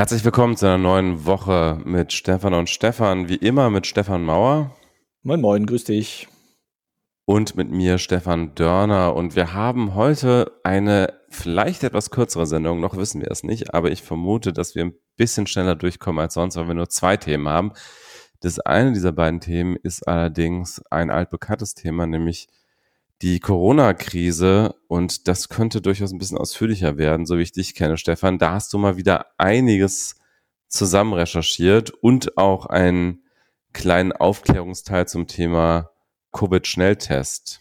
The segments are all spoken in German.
Herzlich willkommen zu einer neuen Woche mit Stefan und Stefan. Wie immer mit Stefan Mauer. Moin, moin, grüß dich. Und mit mir Stefan Dörner. Und wir haben heute eine vielleicht etwas kürzere Sendung. Noch wissen wir es nicht. Aber ich vermute, dass wir ein bisschen schneller durchkommen als sonst, weil wir nur zwei Themen haben. Das eine dieser beiden Themen ist allerdings ein altbekanntes Thema, nämlich die Corona-Krise und das könnte durchaus ein bisschen ausführlicher werden, so wie ich dich kenne, Stefan. Da hast du mal wieder einiges zusammen recherchiert und auch einen kleinen Aufklärungsteil zum Thema Covid-Schnelltest.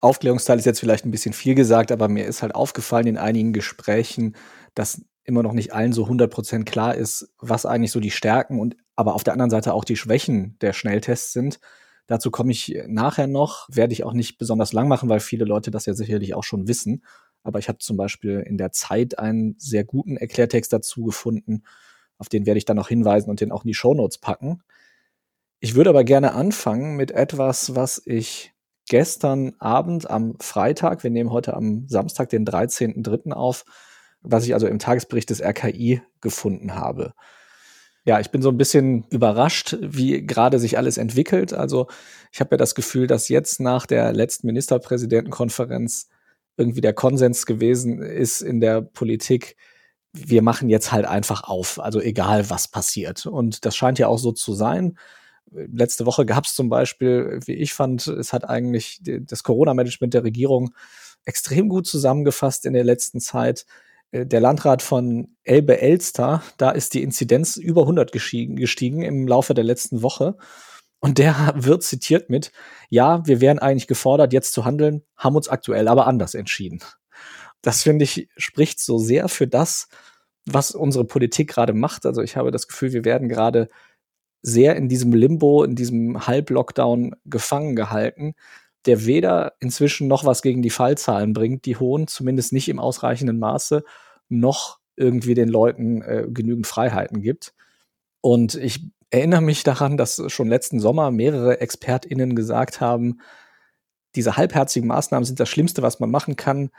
Aufklärungsteil ist jetzt vielleicht ein bisschen viel gesagt, aber mir ist halt aufgefallen in einigen Gesprächen, dass immer noch nicht allen so 100% klar ist, was eigentlich so die Stärken und aber auf der anderen Seite auch die Schwächen der Schnelltests sind. Dazu komme ich nachher noch, werde ich auch nicht besonders lang machen, weil viele Leute das ja sicherlich auch schon wissen. Aber ich habe zum Beispiel in der Zeit einen sehr guten Erklärtext dazu gefunden. Auf den werde ich dann noch hinweisen und den auch in die Shownotes packen. Ich würde aber gerne anfangen mit etwas, was ich gestern Abend am Freitag, wir nehmen heute am Samstag, den 13.03. auf, was ich also im Tagesbericht des RKI gefunden habe. Ja, ich bin so ein bisschen überrascht, wie gerade sich alles entwickelt. Also ich habe ja das Gefühl, dass jetzt nach der letzten Ministerpräsidentenkonferenz irgendwie der Konsens gewesen ist in der Politik, wir machen jetzt halt einfach auf, also egal was passiert. Und das scheint ja auch so zu sein. Letzte Woche gab es zum Beispiel, wie ich fand, es hat eigentlich das Corona-Management der Regierung extrem gut zusammengefasst in der letzten Zeit. Äh, der Landrat von Elbe-Elster, da ist die Inzidenz über 100 gestiegen, gestiegen im Laufe der letzten Woche. Und der wird zitiert mit, ja, wir wären eigentlich gefordert, jetzt zu handeln, haben uns aktuell aber anders entschieden. Das finde ich, spricht so sehr für das, was unsere Politik gerade macht. Also ich habe das Gefühl, wir werden gerade sehr in diesem Limbo, in diesem Halblockdown gefangen gehalten der weder inzwischen noch was gegen die Fallzahlen bringt, die hohen, zumindest nicht im ausreichenden Maße, noch irgendwie den Leuten äh, genügend Freiheiten gibt. Und ich erinnere mich daran, dass schon letzten Sommer mehrere ExpertInnen gesagt haben, diese halbherzigen Maßnahmen sind das Schlimmste, was man machen kann,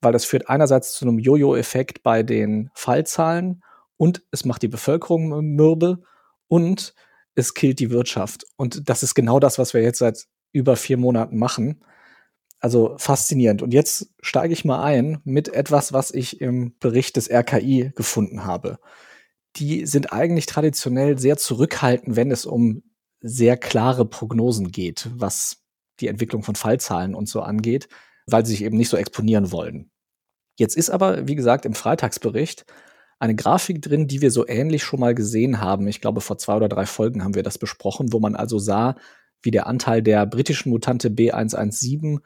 weil das führt einerseits zu einem Jojo-Effekt bei den Fallzahlen und es macht die Bevölkerung mürbe und es killt die Wirtschaft. Und das ist genau das, was wir jetzt seit über vier Monaten machen. Also faszinierend. Und jetzt steige ich mal ein mit etwas, was ich im Bericht des RKI gefunden habe. Die sind eigentlich traditionell sehr zurückhaltend, wenn es um sehr klare Prognosen geht, was die Entwicklung von Fallzahlen und so angeht, weil sie sich eben nicht so exponieren wollen. Jetzt ist aber, wie gesagt, im Freitagsbericht eine Grafik drin, die wir so ähnlich schon mal gesehen haben. Ich glaube, vor zwei oder drei Folgen haben wir das besprochen, wo man also sah, wie der Anteil der britischen Mutante B117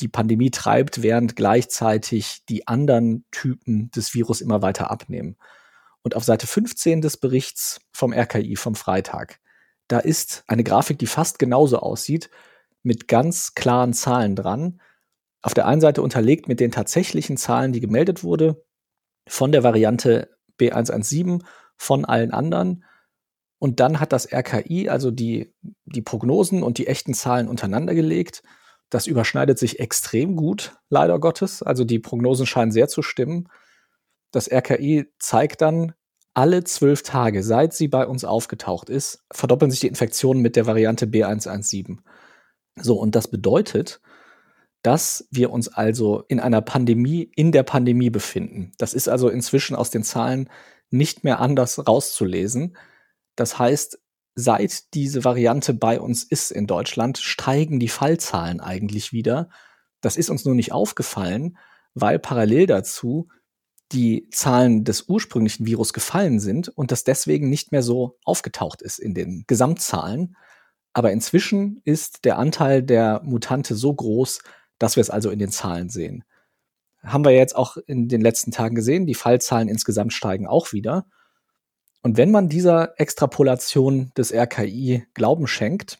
die Pandemie treibt, während gleichzeitig die anderen Typen des Virus immer weiter abnehmen. Und auf Seite 15 des Berichts vom RKI vom Freitag, da ist eine Grafik, die fast genauso aussieht, mit ganz klaren Zahlen dran. Auf der einen Seite unterlegt mit den tatsächlichen Zahlen, die gemeldet wurde, von der Variante B117, von allen anderen und dann hat das RKI also die, die Prognosen und die echten Zahlen untereinander gelegt. Das überschneidet sich extrem gut, leider Gottes. Also die Prognosen scheinen sehr zu stimmen. Das RKI zeigt dann, alle zwölf Tage, seit sie bei uns aufgetaucht ist, verdoppeln sich die Infektionen mit der Variante B117. So, und das bedeutet, dass wir uns also in einer Pandemie in der Pandemie befinden. Das ist also inzwischen aus den Zahlen nicht mehr anders rauszulesen. Das heißt, seit diese Variante bei uns ist in Deutschland, steigen die Fallzahlen eigentlich wieder. Das ist uns nur nicht aufgefallen, weil parallel dazu die Zahlen des ursprünglichen Virus gefallen sind und das deswegen nicht mehr so aufgetaucht ist in den Gesamtzahlen. Aber inzwischen ist der Anteil der Mutante so groß, dass wir es also in den Zahlen sehen. Haben wir jetzt auch in den letzten Tagen gesehen, die Fallzahlen insgesamt steigen auch wieder. Und wenn man dieser Extrapolation des RKI Glauben schenkt,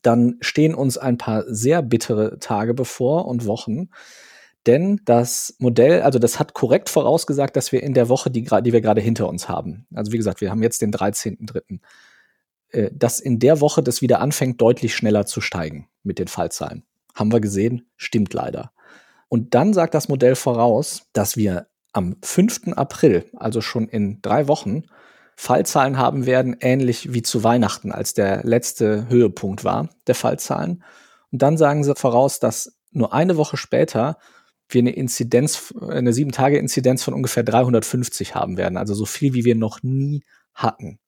dann stehen uns ein paar sehr bittere Tage bevor und Wochen. Denn das Modell, also das hat korrekt vorausgesagt, dass wir in der Woche, die, die wir gerade hinter uns haben, also wie gesagt, wir haben jetzt den 13.3., äh, dass in der Woche das wieder anfängt, deutlich schneller zu steigen mit den Fallzahlen. Haben wir gesehen, stimmt leider. Und dann sagt das Modell voraus, dass wir am 5. April, also schon in drei Wochen, Fallzahlen haben werden, ähnlich wie zu Weihnachten, als der letzte Höhepunkt war der Fallzahlen. Und dann sagen sie voraus, dass nur eine Woche später wir eine Inzidenz, eine sieben Tage Inzidenz von ungefähr 350 haben werden, also so viel wie wir noch nie hatten.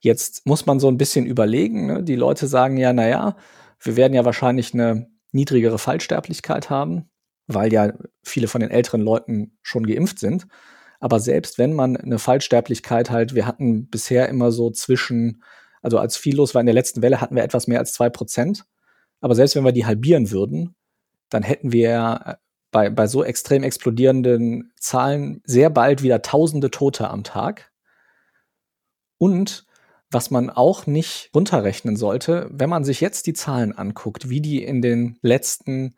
Jetzt muss man so ein bisschen überlegen. Ne? Die Leute sagen ja, na ja, wir werden ja wahrscheinlich eine niedrigere Fallsterblichkeit haben, weil ja viele von den älteren Leuten schon geimpft sind. Aber selbst wenn man eine Fallsterblichkeit halt, wir hatten bisher immer so zwischen, also als viel los war in der letzten Welle, hatten wir etwas mehr als zwei Prozent. Aber selbst wenn wir die halbieren würden, dann hätten wir bei, bei so extrem explodierenden Zahlen sehr bald wieder tausende Tote am Tag. Und was man auch nicht runterrechnen sollte, wenn man sich jetzt die Zahlen anguckt, wie die in den letzten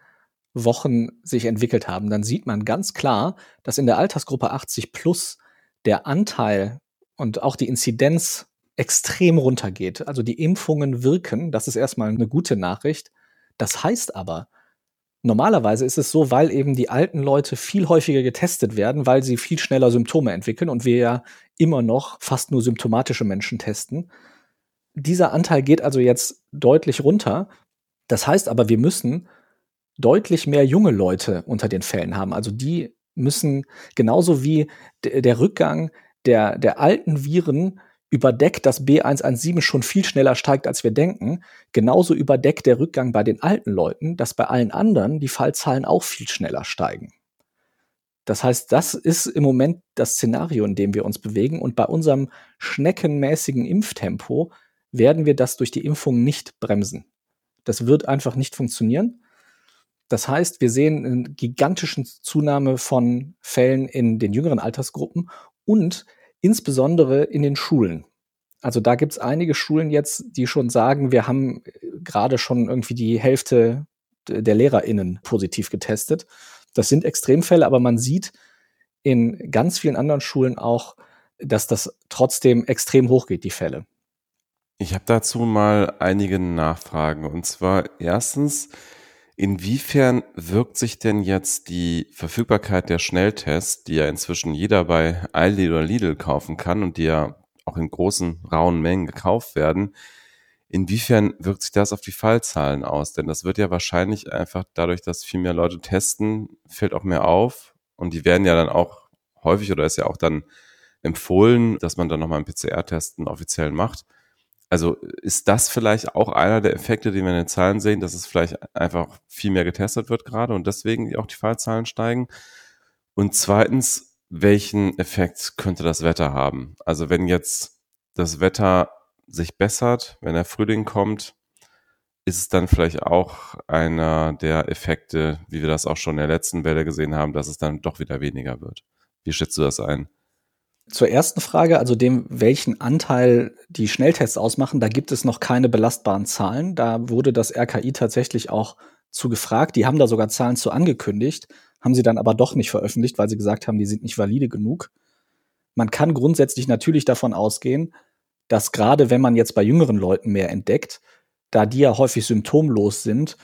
Wochen sich entwickelt haben, dann sieht man ganz klar, dass in der Altersgruppe 80 plus der Anteil und auch die Inzidenz extrem runtergeht. Also die Impfungen wirken, das ist erstmal eine gute Nachricht. Das heißt aber, Normalerweise ist es so, weil eben die alten Leute viel häufiger getestet werden, weil sie viel schneller Symptome entwickeln und wir ja immer noch fast nur symptomatische Menschen testen. Dieser Anteil geht also jetzt deutlich runter. Das heißt aber, wir müssen deutlich mehr junge Leute unter den Fällen haben. Also die müssen genauso wie der Rückgang der, der alten Viren überdeckt, dass B117 schon viel schneller steigt, als wir denken. Genauso überdeckt der Rückgang bei den alten Leuten, dass bei allen anderen die Fallzahlen auch viel schneller steigen. Das heißt, das ist im Moment das Szenario, in dem wir uns bewegen. Und bei unserem schneckenmäßigen Impftempo werden wir das durch die Impfung nicht bremsen. Das wird einfach nicht funktionieren. Das heißt, wir sehen eine gigantische Zunahme von Fällen in den jüngeren Altersgruppen und insbesondere in den Schulen. Also da gibt es einige Schulen jetzt, die schon sagen, wir haben äh, gerade schon irgendwie die Hälfte der LehrerInnen positiv getestet. Das sind Extremfälle, aber man sieht in ganz vielen anderen Schulen auch, dass das trotzdem extrem hoch geht, die Fälle. Ich habe dazu mal einige Nachfragen. Und zwar erstens, Inwiefern wirkt sich denn jetzt die Verfügbarkeit der Schnelltests, die ja inzwischen jeder bei Aldi oder Lidl kaufen kann und die ja auch in großen, rauen Mengen gekauft werden, inwiefern wirkt sich das auf die Fallzahlen aus? Denn das wird ja wahrscheinlich einfach dadurch, dass viel mehr Leute testen, fällt auch mehr auf und die werden ja dann auch häufig oder ist ja auch dann empfohlen, dass man dann nochmal einen PCR-Test einen offiziellen macht. Also ist das vielleicht auch einer der Effekte, die wir in den Zahlen sehen, dass es vielleicht einfach viel mehr getestet wird gerade und deswegen auch die Fallzahlen steigen? Und zweitens, welchen Effekt könnte das Wetter haben? Also wenn jetzt das Wetter sich bessert, wenn der Frühling kommt, ist es dann vielleicht auch einer der Effekte, wie wir das auch schon in der letzten Welle gesehen haben, dass es dann doch wieder weniger wird. Wie schätzt du das ein? Zur ersten Frage, also dem, welchen Anteil die Schnelltests ausmachen, da gibt es noch keine belastbaren Zahlen. Da wurde das RKI tatsächlich auch zu gefragt. Die haben da sogar Zahlen zu angekündigt, haben sie dann aber doch nicht veröffentlicht, weil sie gesagt haben, die sind nicht valide genug. Man kann grundsätzlich natürlich davon ausgehen, dass gerade wenn man jetzt bei jüngeren Leuten mehr entdeckt, da die ja häufig symptomlos sind,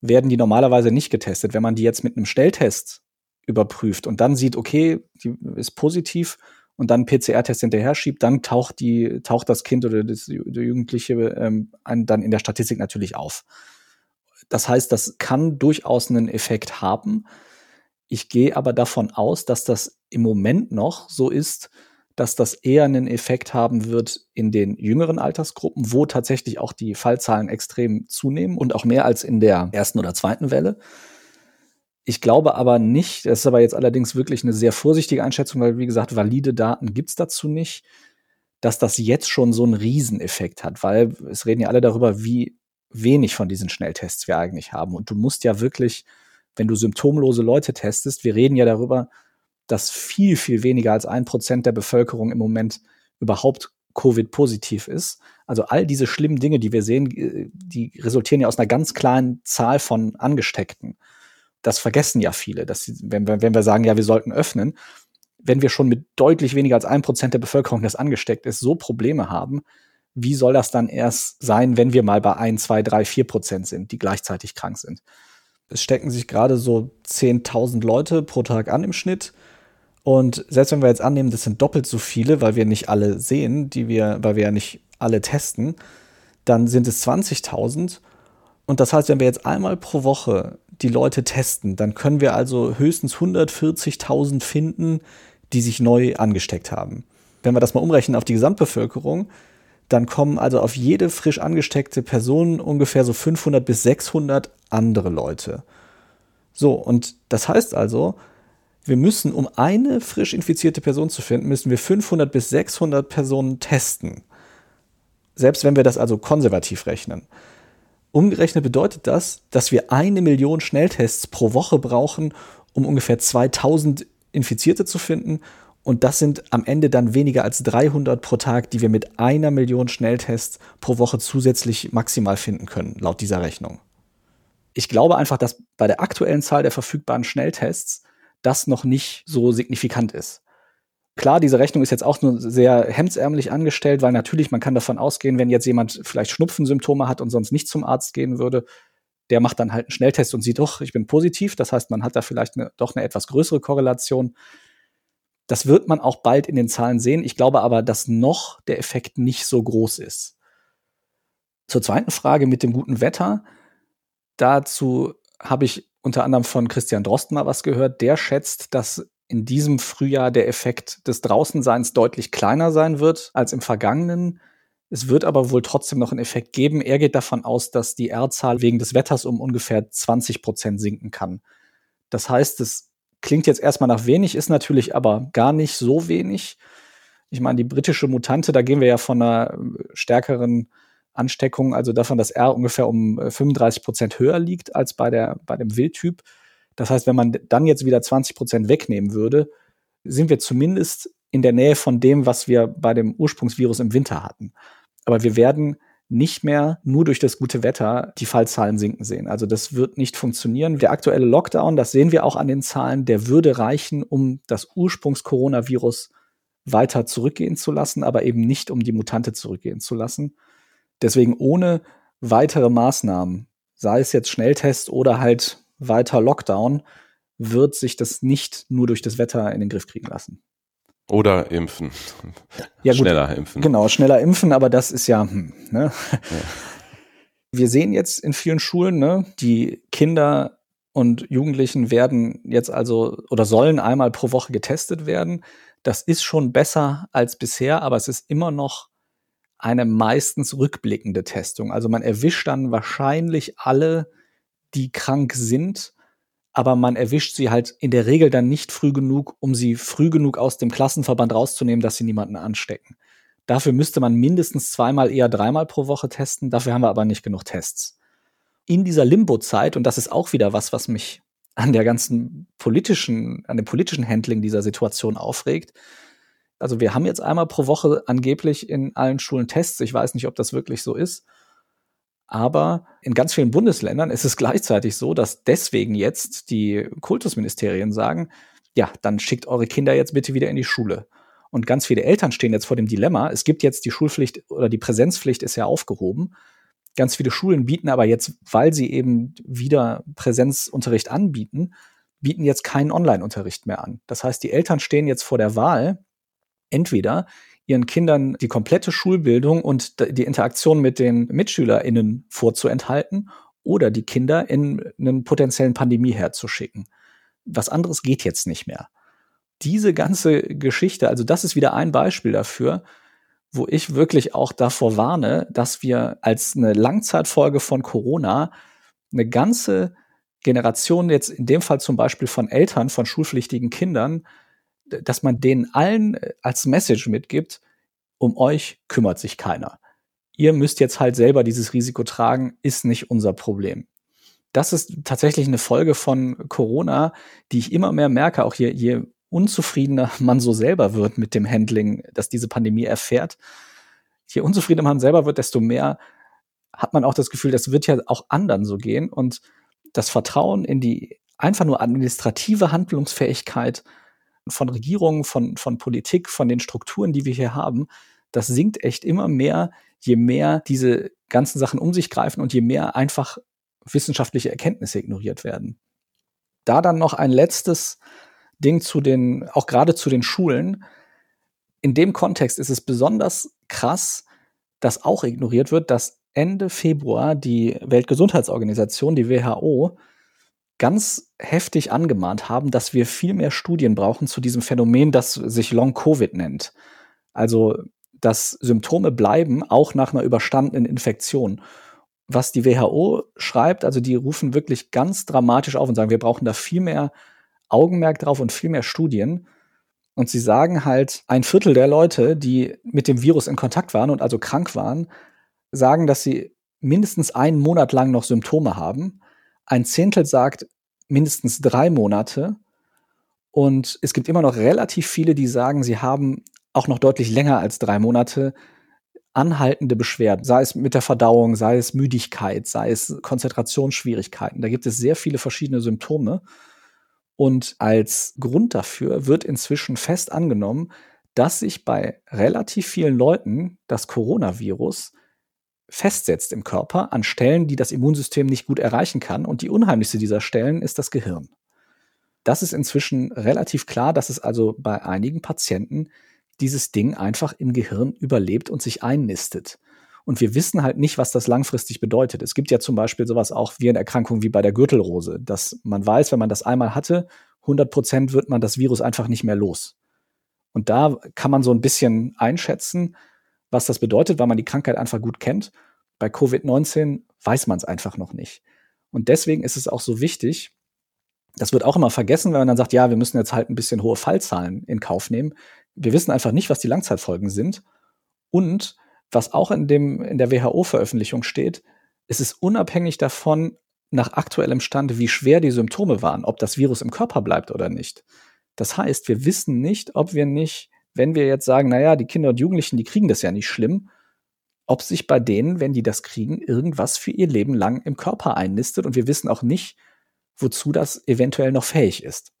werden die normalerweise nicht getestet. Wenn man die jetzt mit einem Schnelltest überprüft und dann sieht, okay, die ist positiv, und dann PCR-Test hinterher schiebt, dann taucht die, taucht das Kind oder das, der Jugendliche ähm, dann in der Statistik natürlich auf. Das heißt, das kann durchaus einen Effekt haben. Ich gehe aber davon aus, dass das im Moment noch so ist, dass das eher einen Effekt haben wird in den jüngeren Altersgruppen, wo tatsächlich auch die Fallzahlen extrem zunehmen und auch mehr als in der ersten oder zweiten Welle. Ich glaube aber nicht, das ist aber jetzt allerdings wirklich eine sehr vorsichtige Einschätzung, weil, wie gesagt, valide Daten gibt's dazu nicht, dass das jetzt schon so einen Rieseneffekt hat, weil es reden ja alle darüber, wie wenig von diesen Schnelltests wir eigentlich haben. Und du musst ja wirklich, wenn du symptomlose Leute testest, wir reden ja darüber, dass viel, viel weniger als ein Prozent der Bevölkerung im Moment überhaupt Covid-positiv ist. Also all diese schlimmen Dinge, die wir sehen, äh, die resultieren ja aus einer ganz kleinen Zahl von Angesteckten das vergessen ja viele, dass wenn wir, wenn wir sagen, ja, wir sollten öffnen, wenn wir schon mit deutlich weniger als ein Prozent der Bevölkerung, das angesteckt ist, so Probleme haben, wie soll das dann erst sein, wenn wir mal bei ein, zwei, drei, vier Prozent sind, die gleichzeitig krank sind? Es stecken sich gerade so 10.000 Leute pro Tag an im Schnitt. Und selbst wenn wir jetzt annehmen, das sind doppelt so viele, weil wir nicht alle sehen, die wir, weil wir ja nicht alle testen, dann sind es 20.000. Und das heißt, wenn wir jetzt einmal pro Woche die Leute testen, dann können wir also höchstens 140.000 finden, die sich neu angesteckt haben. Wenn wir das mal umrechnen auf die Gesamtbevölkerung, dann kommen also auf jede frisch angesteckte Person ungefähr so 500 bis 600 andere Leute. So, und das heißt also, wir müssen, um eine frisch infizierte Person zu finden, müssen wir 500 bis 600 Personen testen. Selbst wenn wir das also konservativ rechnen. Umgerechnet bedeutet das, dass wir eine Million Schnelltests pro Woche brauchen, um ungefähr 2000 Infizierte zu finden. Und das sind am Ende dann weniger als 300 pro Tag, die wir mit einer Million Schnelltests pro Woche zusätzlich maximal finden können, laut dieser Rechnung. Ich glaube einfach, dass bei der aktuellen Zahl der verfügbaren Schnelltests das noch nicht so signifikant ist. Klar, diese Rechnung ist jetzt auch nur sehr hemdsärmlich angestellt, weil natürlich man kann davon ausgehen, wenn jetzt jemand vielleicht Schnupfensymptome hat und sonst nicht zum Arzt gehen würde, der macht dann halt einen Schnelltest und sieht, doch, ich bin positiv. Das heißt, man hat da vielleicht eine, doch eine etwas größere Korrelation. Das wird man auch bald in den Zahlen sehen. Ich glaube aber, dass noch der Effekt nicht so groß ist. Zur zweiten Frage mit dem guten Wetter. Dazu habe ich unter anderem von Christian Drosten mal was gehört. Der schätzt, dass in diesem Frühjahr der Effekt des Draußenseins deutlich kleiner sein wird als im vergangenen. Es wird aber wohl trotzdem noch einen Effekt geben. Er geht davon aus, dass die R-Zahl wegen des Wetters um ungefähr 20 Prozent sinken kann. Das heißt, es klingt jetzt erstmal nach wenig, ist natürlich aber gar nicht so wenig. Ich meine, die britische Mutante, da gehen wir ja von einer stärkeren Ansteckung, also davon, dass R ungefähr um 35 Prozent höher liegt als bei, der, bei dem Wildtyp. Das heißt, wenn man dann jetzt wieder 20 Prozent wegnehmen würde, sind wir zumindest in der Nähe von dem, was wir bei dem Ursprungsvirus im Winter hatten. Aber wir werden nicht mehr nur durch das gute Wetter die Fallzahlen sinken sehen. Also das wird nicht funktionieren. Der aktuelle Lockdown, das sehen wir auch an den Zahlen, der würde reichen, um das Ursprungs-Coronavirus weiter zurückgehen zu lassen, aber eben nicht, um die Mutante zurückgehen zu lassen. Deswegen ohne weitere Maßnahmen, sei es jetzt Schnelltest oder halt weiter Lockdown, wird sich das nicht nur durch das Wetter in den Griff kriegen lassen. Oder impfen. Ja, schneller impfen. Genau, schneller impfen, aber das ist ja, hm, ne? Ja. Wir sehen jetzt in vielen Schulen, ne, die Kinder und Jugendlichen werden jetzt also oder sollen einmal pro Woche getestet werden. Das ist schon besser als bisher, aber es ist immer noch eine meistens rückblickende Testung. Also man erwischt dann wahrscheinlich alle die krank sind, aber man erwischt sie halt in der Regel dann nicht früh genug, um sie früh genug aus dem Klassenverband rauszunehmen, dass sie niemanden anstecken. Dafür müsste man mindestens zweimal, eher dreimal pro Woche testen. Dafür haben wir aber nicht genug Tests. In dieser Limbo-Zeit, und das ist auch wieder was, was mich an der ganzen politischen, an dem politischen Handling dieser Situation aufregt. Also wir haben jetzt einmal pro Woche angeblich in allen Schulen Tests. Ich weiß nicht, ob das wirklich so ist. Aber in ganz vielen Bundesländern ist es gleichzeitig so, dass deswegen jetzt die Kultusministerien sagen, ja, dann schickt eure Kinder jetzt bitte wieder in die Schule. Und ganz viele Eltern stehen jetzt vor dem Dilemma. Es gibt jetzt die Schulpflicht oder die Präsenzpflicht ist ja aufgehoben. Ganz viele Schulen bieten aber jetzt, weil sie eben wieder Präsenzunterricht anbieten, bieten jetzt keinen Online-Unterricht mehr an. Das heißt, die Eltern stehen jetzt vor der Wahl, entweder ihren Kindern die komplette Schulbildung und die Interaktion mit den MitschülerInnen vorzuenthalten oder die Kinder in einen potenziellen Pandemieherd zu schicken. Was anderes geht jetzt nicht mehr. Diese ganze Geschichte, also das ist wieder ein Beispiel dafür, wo ich wirklich auch davor warne, dass wir als eine Langzeitfolge von Corona eine ganze Generation jetzt in dem Fall zum Beispiel von Eltern von schulpflichtigen Kindern dass man denen allen äh, als Message mitgibt, um euch kümmert sich keiner. Ihr müsst jetzt halt selber dieses Risiko tragen, ist nicht unser Problem. Das ist tatsächlich eine Folge von Corona, die ich immer mehr merke, auch je, je unzufriedener man so selber wird mit dem Handling, dass diese Pandemie erfährt. Je unzufriedener man selber wird, desto mehr hat man auch das Gefühl, das wird ja auch anderen so gehen. Und das Vertrauen in die einfach nur administrative Handlungsfähigkeit von Regierungen, von, von Politik, von den Strukturen, die wir hier haben, das sinkt echt immer mehr, je mehr diese ganzen Sachen um sich greifen und je mehr einfach wissenschaftliche Erkenntnisse ignoriert werden. Da dann noch ein letztes Ding zu den, auch gerade zu den Schulen. In dem Kontext ist es besonders krass, dass auch ignoriert wird, dass Ende Februar die Weltgesundheitsorganisation, die WHO, ganz heftig angemahnt haben, dass wir viel mehr Studien brauchen zu diesem Phänomen, das sich Long Covid nennt. Also, dass Symptome bleiben, auch nach einer überstandenen Infektion. Was die WHO schreibt, also die rufen wirklich ganz dramatisch auf und sagen, wir brauchen da viel mehr Augenmerk drauf und viel mehr Studien. Und sie sagen halt, ein Viertel der Leute, die mit dem Virus in Kontakt waren und also krank waren, sagen, dass sie mindestens einen Monat lang noch Symptome haben. Ein Zehntel sagt mindestens drei Monate. Und es gibt immer noch relativ viele, die sagen, sie haben auch noch deutlich länger als drei Monate anhaltende Beschwerden, sei es mit der Verdauung, sei es Müdigkeit, sei es Konzentrationsschwierigkeiten. Da gibt es sehr viele verschiedene Symptome. Und als Grund dafür wird inzwischen fest angenommen, dass sich bei relativ vielen Leuten das Coronavirus festsetzt im Körper an Stellen, die das Immunsystem nicht gut erreichen kann. Und die unheimlichste dieser Stellen ist das Gehirn. Das ist inzwischen relativ klar, dass es also bei einigen Patienten dieses Ding einfach im Gehirn überlebt und sich einnistet. Und wir wissen halt nicht, was das langfristig bedeutet. Es gibt ja zum Beispiel sowas auch wie eine Erkrankung wie bei der Gürtelrose, dass man weiß, wenn man das einmal hatte, 100 Prozent wird man das Virus einfach nicht mehr los. Und da kann man so ein bisschen einschätzen, was das bedeutet, weil man die Krankheit einfach gut kennt. Bei Covid-19 weiß man es einfach noch nicht. Und deswegen ist es auch so wichtig, das wird auch immer vergessen, wenn man dann sagt, ja, wir müssen jetzt halt ein bisschen hohe Fallzahlen in Kauf nehmen. Wir wissen einfach nicht, was die Langzeitfolgen sind. Und was auch in dem, in der WHO-Veröffentlichung steht, ist es unabhängig davon, nach aktuellem Stand, wie schwer die Symptome waren, ob das Virus im Körper bleibt oder nicht. Das heißt, wir wissen nicht, ob wir nicht wenn wir jetzt sagen, naja, die Kinder und Jugendlichen, die kriegen das ja nicht schlimm, ob sich bei denen, wenn die das kriegen, irgendwas für ihr Leben lang im Körper einnistet und wir wissen auch nicht, wozu das eventuell noch fähig ist.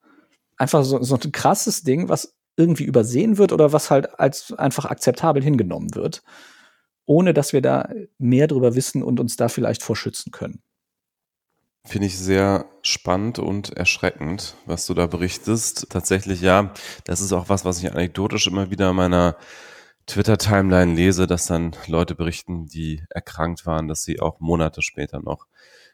Einfach so, so ein krasses Ding, was irgendwie übersehen wird oder was halt als einfach akzeptabel hingenommen wird, ohne dass wir da mehr drüber wissen und uns da vielleicht vorschützen können. Finde ich sehr spannend und erschreckend, was du da berichtest. Tatsächlich, ja, das ist auch was, was ich anekdotisch immer wieder in meiner Twitter-Timeline lese, dass dann Leute berichten, die erkrankt waren, dass sie auch Monate später noch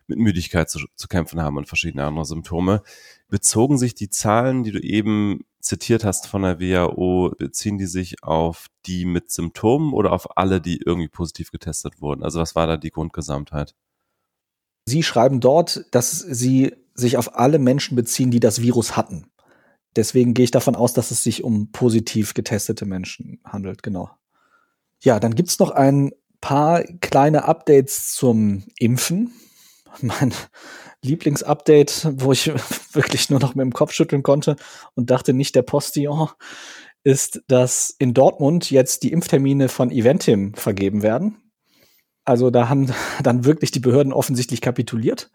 mit Müdigkeit zu, zu kämpfen haben und verschiedene andere Symptome. Bezogen sich die Zahlen, die du eben zitiert hast von der WHO, beziehen die sich auf die mit Symptomen oder auf alle, die irgendwie positiv getestet wurden? Also was war da die Grundgesamtheit? Sie schreiben dort, dass Sie sich auf alle Menschen beziehen, die das Virus hatten. Deswegen gehe ich davon aus, dass es sich um positiv getestete Menschen handelt, genau. Ja, dann gibt es noch ein paar kleine Updates zum Impfen. Mein Lieblingsupdate, wo ich wirklich nur noch mit dem Kopf schütteln konnte und dachte nicht der Postillon, ist, dass in Dortmund jetzt die Impftermine von Eventim vergeben werden. Also da haben dann wirklich die Behörden offensichtlich kapituliert.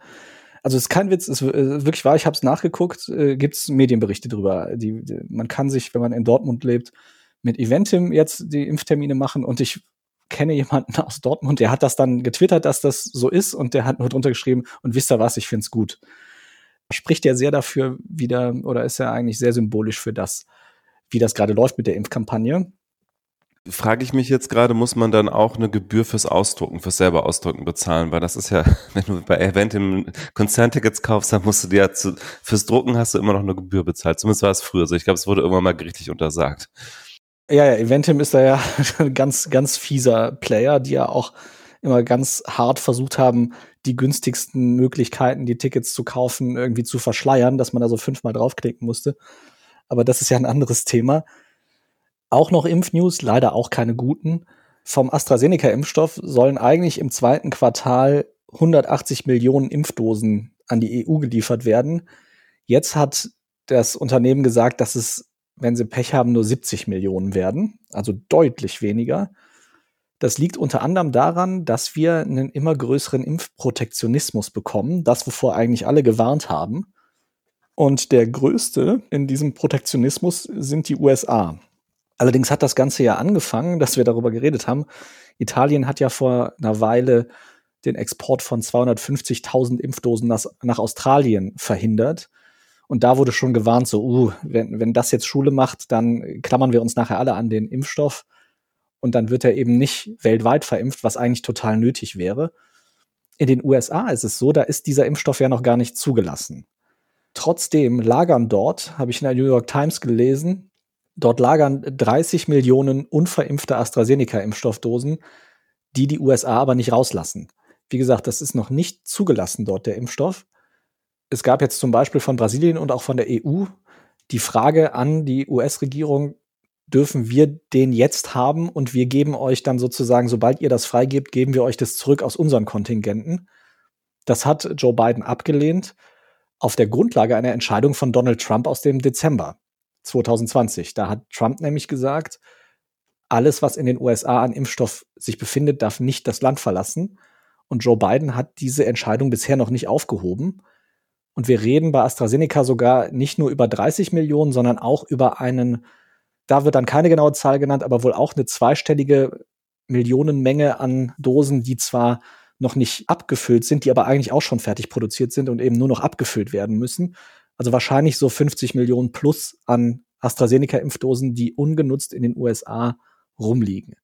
Also es ist kein Witz, es ist äh, wirklich wahr, ich habe es nachgeguckt, äh, gibt es Medienberichte drüber. Die, die, man kann sich, wenn man in Dortmund lebt, mit Eventim jetzt die Impftermine machen und ich kenne jemanden aus Dortmund, der hat das dann getwittert, dass das so ist und der hat nur drunter geschrieben und wisst ihr was, ich find's gut. Spricht ja sehr dafür wieder oder ist ja eigentlich sehr symbolisch für das, wie das gerade läuft mit der Impfkampagne frage ich mich jetzt gerade, muss man dann auch eine Gebühr fürs Ausdrucken, fürs selber Ausdrucken bezahlen? Weil das ist ja, wenn du bei Eventim Konzerntickets kaufst, dann musst du dir ja zu, fürs Drucken hast du immer noch eine Gebühr bezahlt. Zumindest war es früher so. Ich glaube, es wurde irgendwann mal gerichtlich untersagt. Ja, ja, Eventim ist da ja ein ganz, ganz fieser Player, die ja auch immer ganz hart versucht haben, die günstigsten Möglichkeiten, die Tickets zu kaufen, irgendwie zu verschleiern, dass man da so fünfmal draufklicken musste. Aber das ist ja ein anderes Thema. Auch noch Impfnews, leider auch keine guten. Vom AstraZeneca-Impfstoff sollen eigentlich im zweiten Quartal 180 Millionen Impfdosen an die EU geliefert werden. Jetzt hat das Unternehmen gesagt, dass es, wenn sie Pech haben, nur 70 Millionen werden, also deutlich weniger. Das liegt unter anderem daran, dass wir einen immer größeren Impfprotektionismus bekommen, das, wovor eigentlich alle gewarnt haben. Und der größte in diesem Protektionismus sind die USA. Allerdings hat das Ganze ja angefangen, dass wir darüber geredet haben. Italien hat ja vor einer Weile den Export von 250.000 Impfdosen nach, nach Australien verhindert. Und da wurde schon gewarnt, so, uh, wenn, wenn das jetzt Schule macht, dann klammern wir uns nachher alle an den Impfstoff und dann wird er eben nicht weltweit verimpft, was eigentlich total nötig wäre. In den USA ist es so, da ist dieser Impfstoff ja noch gar nicht zugelassen. Trotzdem lagern dort, habe ich in der New York Times gelesen, dort lagern 30 Millionen unverimpfte AstraZeneca-Impfstoffdosen, die die USA aber nicht rauslassen. Wie gesagt, das ist noch nicht zugelassen dort, der Impfstoff. Es gab jetzt zum Beispiel von Brasilien und auch von der EU die Frage an die US-Regierung, dürfen wir den jetzt haben und wir geben euch dann sozusagen, sobald ihr das freigebt, geben wir euch das zurück aus unseren Kontingenten. Das hat Joe Biden abgelehnt auf der Grundlage einer Entscheidung von Donald Trump aus dem Dezember 2020. Da hat Trump nämlich gesagt, alles, was in den USA an Impfstoff sich befindet, darf nicht das Land verlassen. Und Joe Biden hat diese Entscheidung bisher noch nicht aufgehoben. Und wir reden bei AstraZeneca sogar nicht nur über 30 Millionen, sondern auch über einen, da wird dann keine genaue Zahl genannt, aber wohl auch eine zweistellige Millionenmenge an Dosen, die zwar noch nicht abgefüllt sind, die aber eigentlich auch schon fertig produziert sind und eben nur noch abgefüllt werden müssen. Also wahrscheinlich so 50 Millionen plus an AstraZeneca-Impfdosen, die ungenutzt in den USA rumliegen.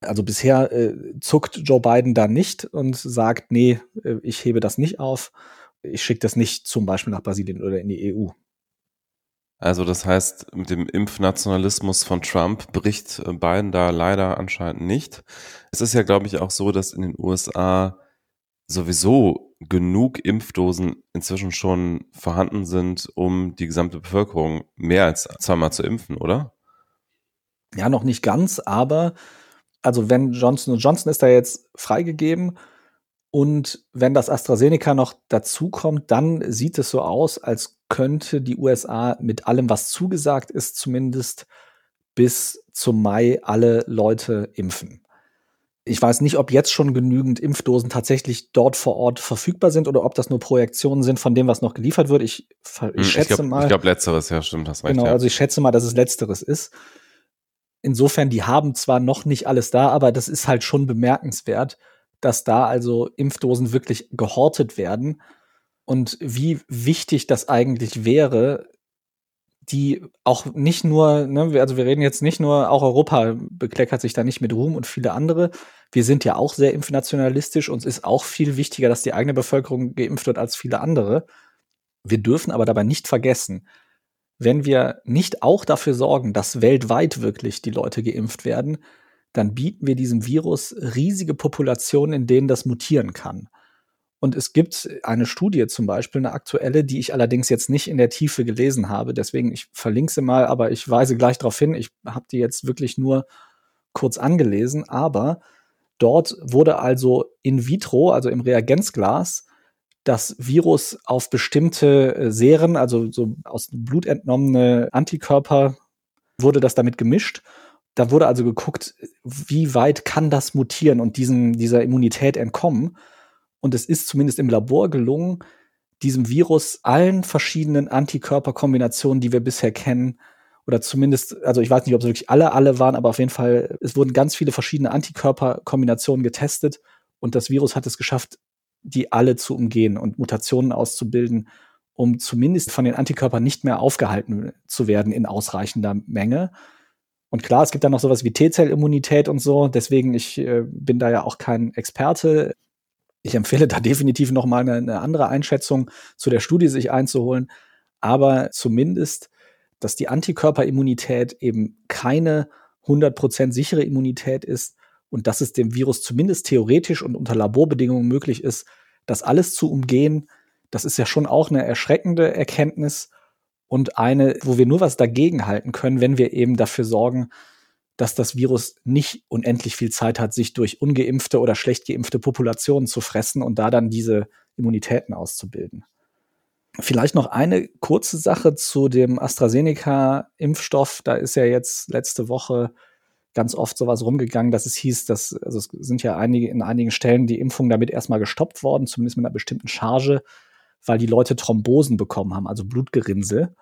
Also bisher äh, zuckt Joe Biden da nicht und sagt, nee, äh, ich hebe das nicht auf. Ich schicke das nicht zum Beispiel nach Brasilien oder in die EU. Also das heißt, mit dem Impfnationalismus von Trump bricht äh, Biden da leider anscheinend nicht. Es ist ja, glaube ich, auch so, dass in den USA sowieso genug Impfdosen inzwischen schon vorhanden sind, um die gesamte Bevölkerung mehr als zweimal zu impfen, oder? Ja, noch nicht ganz, aber also wenn Johnson Johnson ist da jetzt freigegeben und wenn das AstraZeneca noch dazukommt, dann sieht es so aus, als könnte die USA mit allem, was zugesagt ist, zumindest bis zum Mai alle Leute impfen. Ich weiß nicht, ob jetzt schon genügend Impfdosen tatsächlich dort vor Ort verfügbar sind oder ob das nur Projektionen sind von dem, was noch geliefert wird. Ich, ich hm, schätze ich glaub, mal. Ich glaube, letzteres, ja, stimmt, das recht. Genau, ja. also ich schätze mal, dass es letzteres ist. Insofern, die haben zwar noch nicht alles da, aber das ist halt schon bemerkenswert, dass da also Impfdosen wirklich gehortet werden und wie wichtig das eigentlich wäre, die auch nicht nur, ne, also wir reden jetzt nicht nur, auch Europa bekleckert sich da nicht mit Ruhm und viele andere. Wir sind ja auch sehr impfnationalistisch. Uns ist auch viel wichtiger, dass die eigene Bevölkerung geimpft wird als viele andere. Wir dürfen aber dabei nicht vergessen, wenn wir nicht auch dafür sorgen, dass weltweit wirklich die Leute geimpft werden, dann bieten wir diesem Virus riesige Populationen, in denen das mutieren kann. Und es gibt eine Studie zum Beispiel, eine aktuelle, die ich allerdings jetzt nicht in der Tiefe gelesen habe. Deswegen, ich verlinke sie mal, aber ich weise gleich darauf hin. Ich habe die jetzt wirklich nur kurz angelesen. Aber dort wurde also in vitro, also im Reagenzglas, das Virus auf bestimmte äh, Seren, also so aus Blut entnommene Antikörper, wurde das damit gemischt. Da wurde also geguckt, wie weit kann das mutieren und diesen, dieser Immunität entkommen. Und es ist zumindest im Labor gelungen, diesem Virus allen verschiedenen Antikörperkombinationen, die wir bisher kennen, oder zumindest, also ich weiß nicht, ob es wirklich alle, alle waren, aber auf jeden Fall, es wurden ganz viele verschiedene Antikörperkombinationen getestet und das Virus hat es geschafft, die alle zu umgehen und Mutationen auszubilden, um zumindest von den Antikörpern nicht mehr aufgehalten zu werden in ausreichender Menge. Und klar, es gibt dann noch sowas wie T-Zellimmunität und so. Deswegen, ich äh, bin da ja auch kein Experte ich empfehle da definitiv noch mal eine, eine andere Einschätzung zu der Studie sich einzuholen. Aber zumindest, dass die Antikörperimmunität eben keine 100% sichere Immunität ist und dass es dem Virus zumindest theoretisch und unter Laborbedingungen möglich ist, das alles zu umgehen, das ist ja schon auch eine erschreckende Erkenntnis und eine, wo wir nur was dagegen halten können, wenn wir eben dafür sorgen, dass das Virus nicht unendlich viel Zeit hat, sich durch ungeimpfte oder schlecht geimpfte Populationen zu fressen und da dann diese Immunitäten auszubilden. Vielleicht noch eine kurze Sache zu dem AstraZeneca-Impfstoff. Da ist ja jetzt letzte Woche ganz oft sowas rumgegangen, dass es hieß, dass, also es sind ja einige, in einigen Stellen die Impfungen damit erstmal gestoppt worden, zumindest mit einer bestimmten Charge, weil die Leute Thrombosen bekommen haben, also Blutgerinnsel.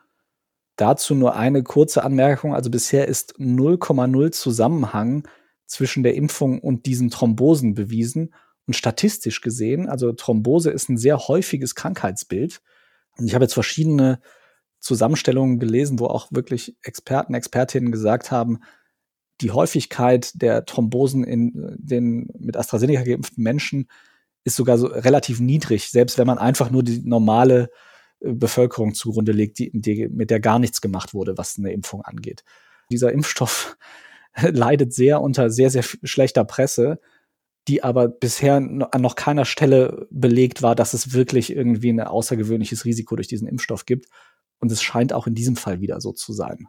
Dazu nur eine kurze Anmerkung. Also bisher ist 0,0 Zusammenhang zwischen der Impfung und diesen Thrombosen bewiesen. Und statistisch gesehen, also Thrombose ist ein sehr häufiges Krankheitsbild. Und ich habe jetzt verschiedene Zusammenstellungen gelesen, wo auch wirklich Experten, Expertinnen gesagt haben, die Häufigkeit der Thrombosen in den mit AstraZeneca geimpften Menschen ist sogar so relativ niedrig, selbst wenn man einfach nur die normale äh, Bevölkerung zugrunde legt, die, die, mit der gar nichts gemacht wurde, was eine Impfung angeht. Dieser Impfstoff leidet sehr unter sehr, sehr schlechter Presse, die aber bisher an noch keiner Stelle belegt war, dass es wirklich irgendwie ein außergewöhnliches Risiko durch diesen Impfstoff gibt. Und es scheint auch in diesem Fall wieder so zu sein.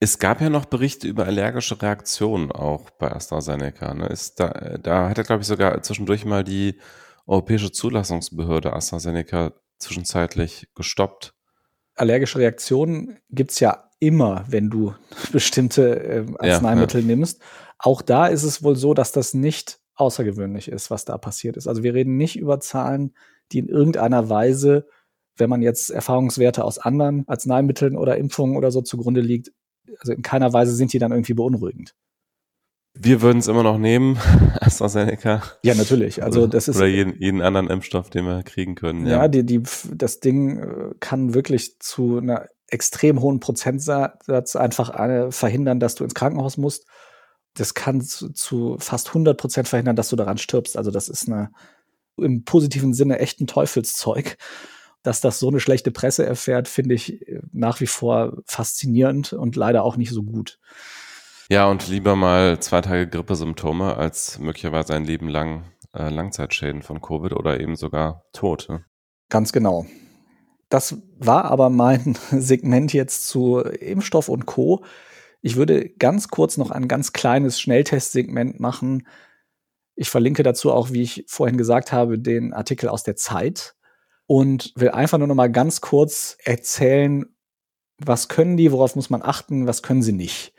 Es gab ja noch Berichte über allergische Reaktionen auch bei AstraZeneca. Ne? Ist da, da hat er, glaube ich, sogar zwischendurch mal die Europäische Zulassungsbehörde AstraZeneca zwischenzeitlich gestoppt. Allergische Reaktionen gibt es ja immer, wenn du bestimmte äh, Arzneimittel ja, ja. nimmst. Auch da ist es wohl so, dass das nicht außergewöhnlich ist, was da passiert ist. Also wir reden nicht über Zahlen, die in irgendeiner Weise, wenn man jetzt Erfahrungswerte aus anderen Arzneimitteln oder Impfungen oder so zugrunde liegt, also in keiner Weise sind die dann irgendwie beunruhigend. Wir würden es immer noch nehmen, AstraZeneca. Ja, natürlich. Also das ist oder jeden, jeden anderen Impfstoff, den wir kriegen können. Ja, ja, Die, die, das Ding äh, kann wirklich zu einer extrem hohen Prozentsatz einfach eine, verhindern, dass du ins Krankenhaus musst. Das kann zu, zu fast 100 Prozent verhindern, dass du daran stirbst. Also das ist eine im positiven Sinne echt ein Teufelszeug dass das so eine schlechte Presse erfährt, finde ich äh, nach wie vor faszinierend und leider auch nicht so gut. Ja, und lieber mal zwei Tage Grippesymptome als möglicherweise ein Leben lang äh, Langzeitschäden von Covid oder eben sogar Tod. Ne? Ganz genau. Das war aber mein Segment jetzt zu Impfstoff und Co. Ich würde ganz kurz noch ein ganz kleines Schnelltestsegment machen. Ich verlinke dazu auch, wie ich vorhin gesagt habe, den Artikel aus der Zeit und will einfach nur noch mal ganz kurz erzählen, was können die, worauf muss man achten, was können sie nicht.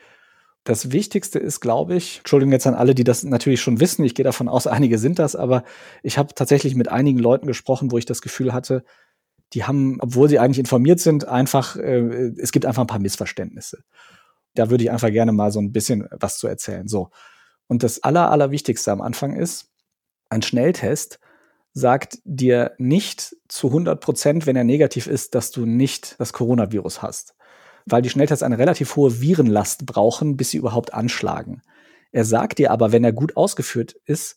Das Wichtigste ist, glaube ich, Entschuldigung jetzt an alle, die das natürlich schon wissen, ich gehe davon aus, einige sind das, aber ich habe tatsächlich mit einigen Leuten gesprochen, wo ich das Gefühl hatte, die haben, obwohl sie eigentlich informiert sind, einfach, äh, es gibt einfach ein paar Missverständnisse. Da würde ich einfach gerne mal so ein bisschen was zu erzählen. So. Und das Aller, Allerwichtigste am Anfang ist, ein Schnelltest sagt dir nicht zu 100 Prozent, wenn er negativ ist, dass du nicht das Coronavirus hast. Weil die Schnelltests eine relativ hohe Virenlast brauchen, bis sie überhaupt anschlagen. Er sagt dir aber, wenn er gut ausgeführt ist,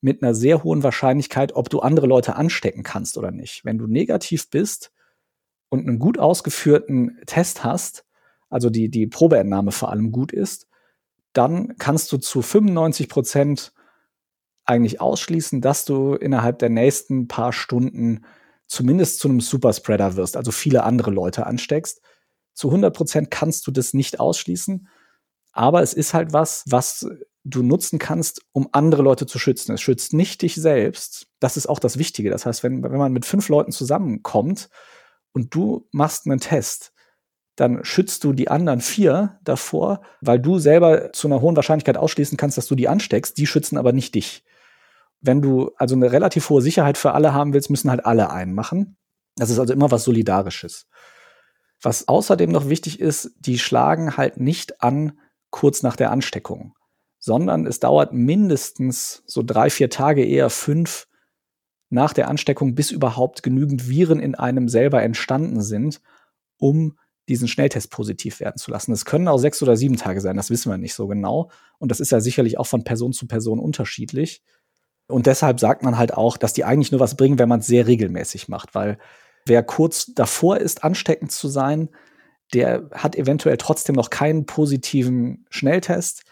mit einer sehr hohen Wahrscheinlichkeit, ob du andere Leute anstecken kannst oder nicht. Wenn du negativ bist und einen gut ausgeführten Test hast, also die, die Probeentnahme vor allem gut ist, dann kannst du zu 95 Prozent eigentlich ausschließen, dass du innerhalb der nächsten paar Stunden zumindest zu einem Superspreader wirst, also viele andere Leute ansteckst. Zu 100 Prozent kannst du das nicht ausschließen, aber es ist halt was, was du nutzen kannst, um andere Leute zu schützen. Es schützt nicht dich selbst. Das ist auch das Wichtige. Das heißt, wenn, wenn man mit fünf Leuten zusammenkommt und du machst einen Test, dann schützt du die anderen vier davor, weil du selber zu einer hohen Wahrscheinlichkeit ausschließen kannst, dass du die ansteckst. Die schützen aber nicht dich wenn du also eine relativ hohe Sicherheit für alle haben willst, müssen halt alle einen machen. Das ist also immer was Solidarisches. Was außerdem noch wichtig ist, die schlagen halt nicht an kurz nach der Ansteckung, sondern es dauert mindestens so drei, vier Tage, eher fünf nach der Ansteckung, bis überhaupt genügend Viren in einem selber entstanden sind, um diesen Schnelltest positiv werden zu lassen. Es können auch sechs oder sieben Tage sein, das wissen wir nicht so genau. Und das ist ja sicherlich auch von Person zu Person unterschiedlich. Und deshalb sagt man halt auch, dass die eigentlich nur was bringen, wenn man es sehr regelmäßig macht, weil wer kurz davor ist, ansteckend zu sein, der hat eventuell trotzdem noch keinen positiven Schnelltest,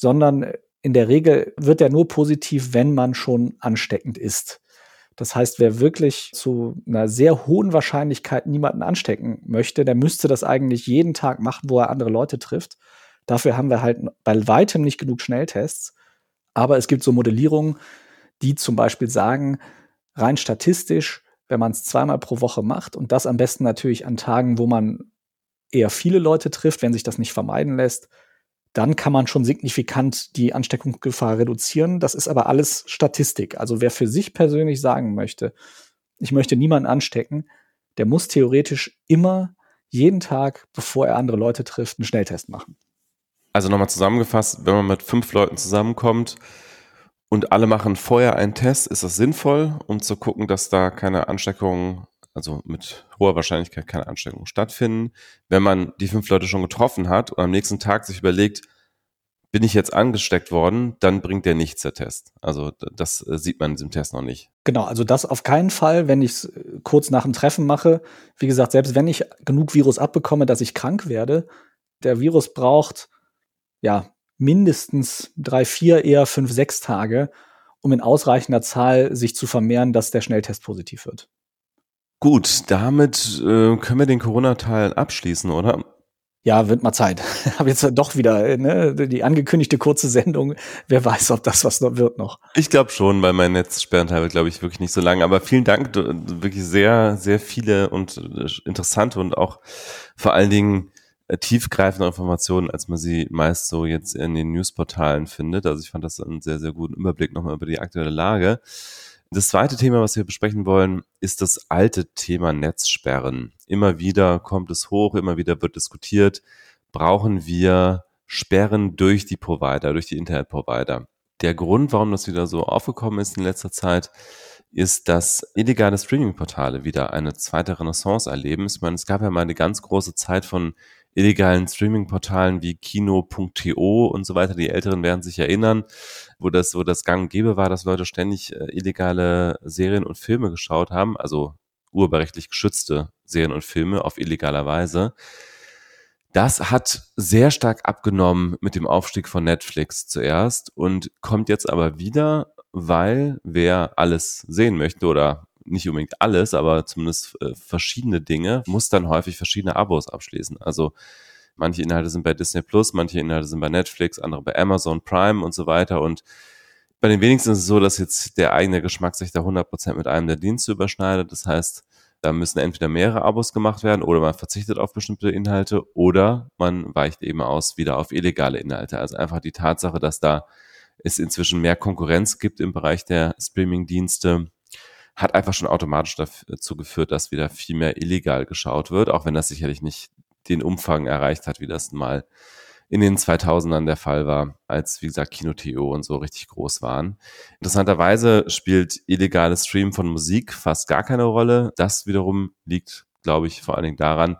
sondern in der Regel wird er nur positiv, wenn man schon ansteckend ist. Das heißt, wer wirklich zu einer sehr hohen Wahrscheinlichkeit niemanden anstecken möchte, der müsste das eigentlich jeden Tag machen, wo er andere Leute trifft. Dafür haben wir halt bei weitem nicht genug Schnelltests. Aber es gibt so Modellierungen, die zum Beispiel sagen, rein statistisch, wenn man es zweimal pro Woche macht und das am besten natürlich an Tagen, wo man eher viele Leute trifft, wenn sich das nicht vermeiden lässt, dann kann man schon signifikant die Ansteckungsgefahr reduzieren. Das ist aber alles Statistik. Also wer für sich persönlich sagen möchte, ich möchte niemanden anstecken, der muss theoretisch immer jeden Tag, bevor er andere Leute trifft, einen Schnelltest machen. Also nochmal zusammengefasst, wenn man mit fünf Leuten zusammenkommt und alle machen vorher einen Test, ist das sinnvoll, um zu gucken, dass da keine Ansteckungen also mit hoher Wahrscheinlichkeit keine Ansteckung stattfinden. Wenn man die fünf Leute schon getroffen hat und am nächsten Tag sich überlegt, bin ich jetzt angesteckt worden, dann bringt der nichts, der Test. Also das äh, sieht man in diesem Test noch nicht. Genau, also das auf keinen Fall, wenn ich es äh, kurz nach dem Treffen mache. Wie gesagt, selbst wenn ich genug Virus abbekomme, dass ich krank werde, der Virus braucht ja mindestens drei, vier, eher fünf, sechs Tage, um in ausreichender Zahl sich zu vermehren, dass der Schnelltest positiv wird. Gut, damit äh, können wir den Corona-Teil abschließen, oder? Ja, wird mal Zeit. Habe jetzt doch wieder ne, die angekündigte kurze Sendung. Wer weiß, ob das was noch wird noch. Ich glaube schon, weil mein Netzsperrenteil wird, glaube ich, wirklich nicht so lang. Aber vielen Dank, wirklich sehr, sehr viele und äh, interessante und auch vor allen Dingen äh, tiefgreifende Informationen, als man sie meist so jetzt in den Newsportalen findet. Also ich fand das einen sehr, sehr guten Überblick nochmal über die aktuelle Lage. Das zweite Thema, was wir besprechen wollen, ist das alte Thema Netzsperren. Immer wieder kommt es hoch, immer wieder wird diskutiert, brauchen wir Sperren durch die Provider, durch die Internetprovider. Der Grund, warum das wieder so aufgekommen ist in letzter Zeit, ist, dass illegale Streaming-Portale wieder eine zweite Renaissance erleben. Ich meine, es gab ja mal eine ganz große Zeit von illegalen Streaming-Portalen wie Kino.to und so weiter. Die Älteren werden sich erinnern, wo das, wo das gang und gäbe war, dass Leute ständig äh, illegale Serien und Filme geschaut haben, also urheberrechtlich geschützte Serien und Filme auf illegaler Weise. Das hat sehr stark abgenommen mit dem Aufstieg von Netflix zuerst und kommt jetzt aber wieder, weil wer alles sehen möchte oder nicht unbedingt alles, aber zumindest äh, verschiedene Dinge, muss dann häufig verschiedene Abos abschließen. Also manche Inhalte sind bei Disney Plus, manche Inhalte sind bei Netflix, andere bei Amazon Prime und so weiter. Und bei den wenigsten ist es so, dass jetzt der eigene Geschmack sich da 100% mit einem der Dienste überschneidet. Das heißt, da müssen entweder mehrere Abos gemacht werden oder man verzichtet auf bestimmte Inhalte oder man weicht eben aus wieder auf illegale Inhalte. Also einfach die Tatsache, dass da es inzwischen mehr Konkurrenz gibt im Bereich der Streaming-Dienste, hat einfach schon automatisch dazu geführt, dass wieder viel mehr illegal geschaut wird, auch wenn das sicherlich nicht den Umfang erreicht hat, wie das mal in den 2000ern der Fall war, als, wie gesagt, Kino.to und so richtig groß waren. Interessanterweise spielt illegales Stream von Musik fast gar keine Rolle. Das wiederum liegt, glaube ich, vor allen Dingen daran,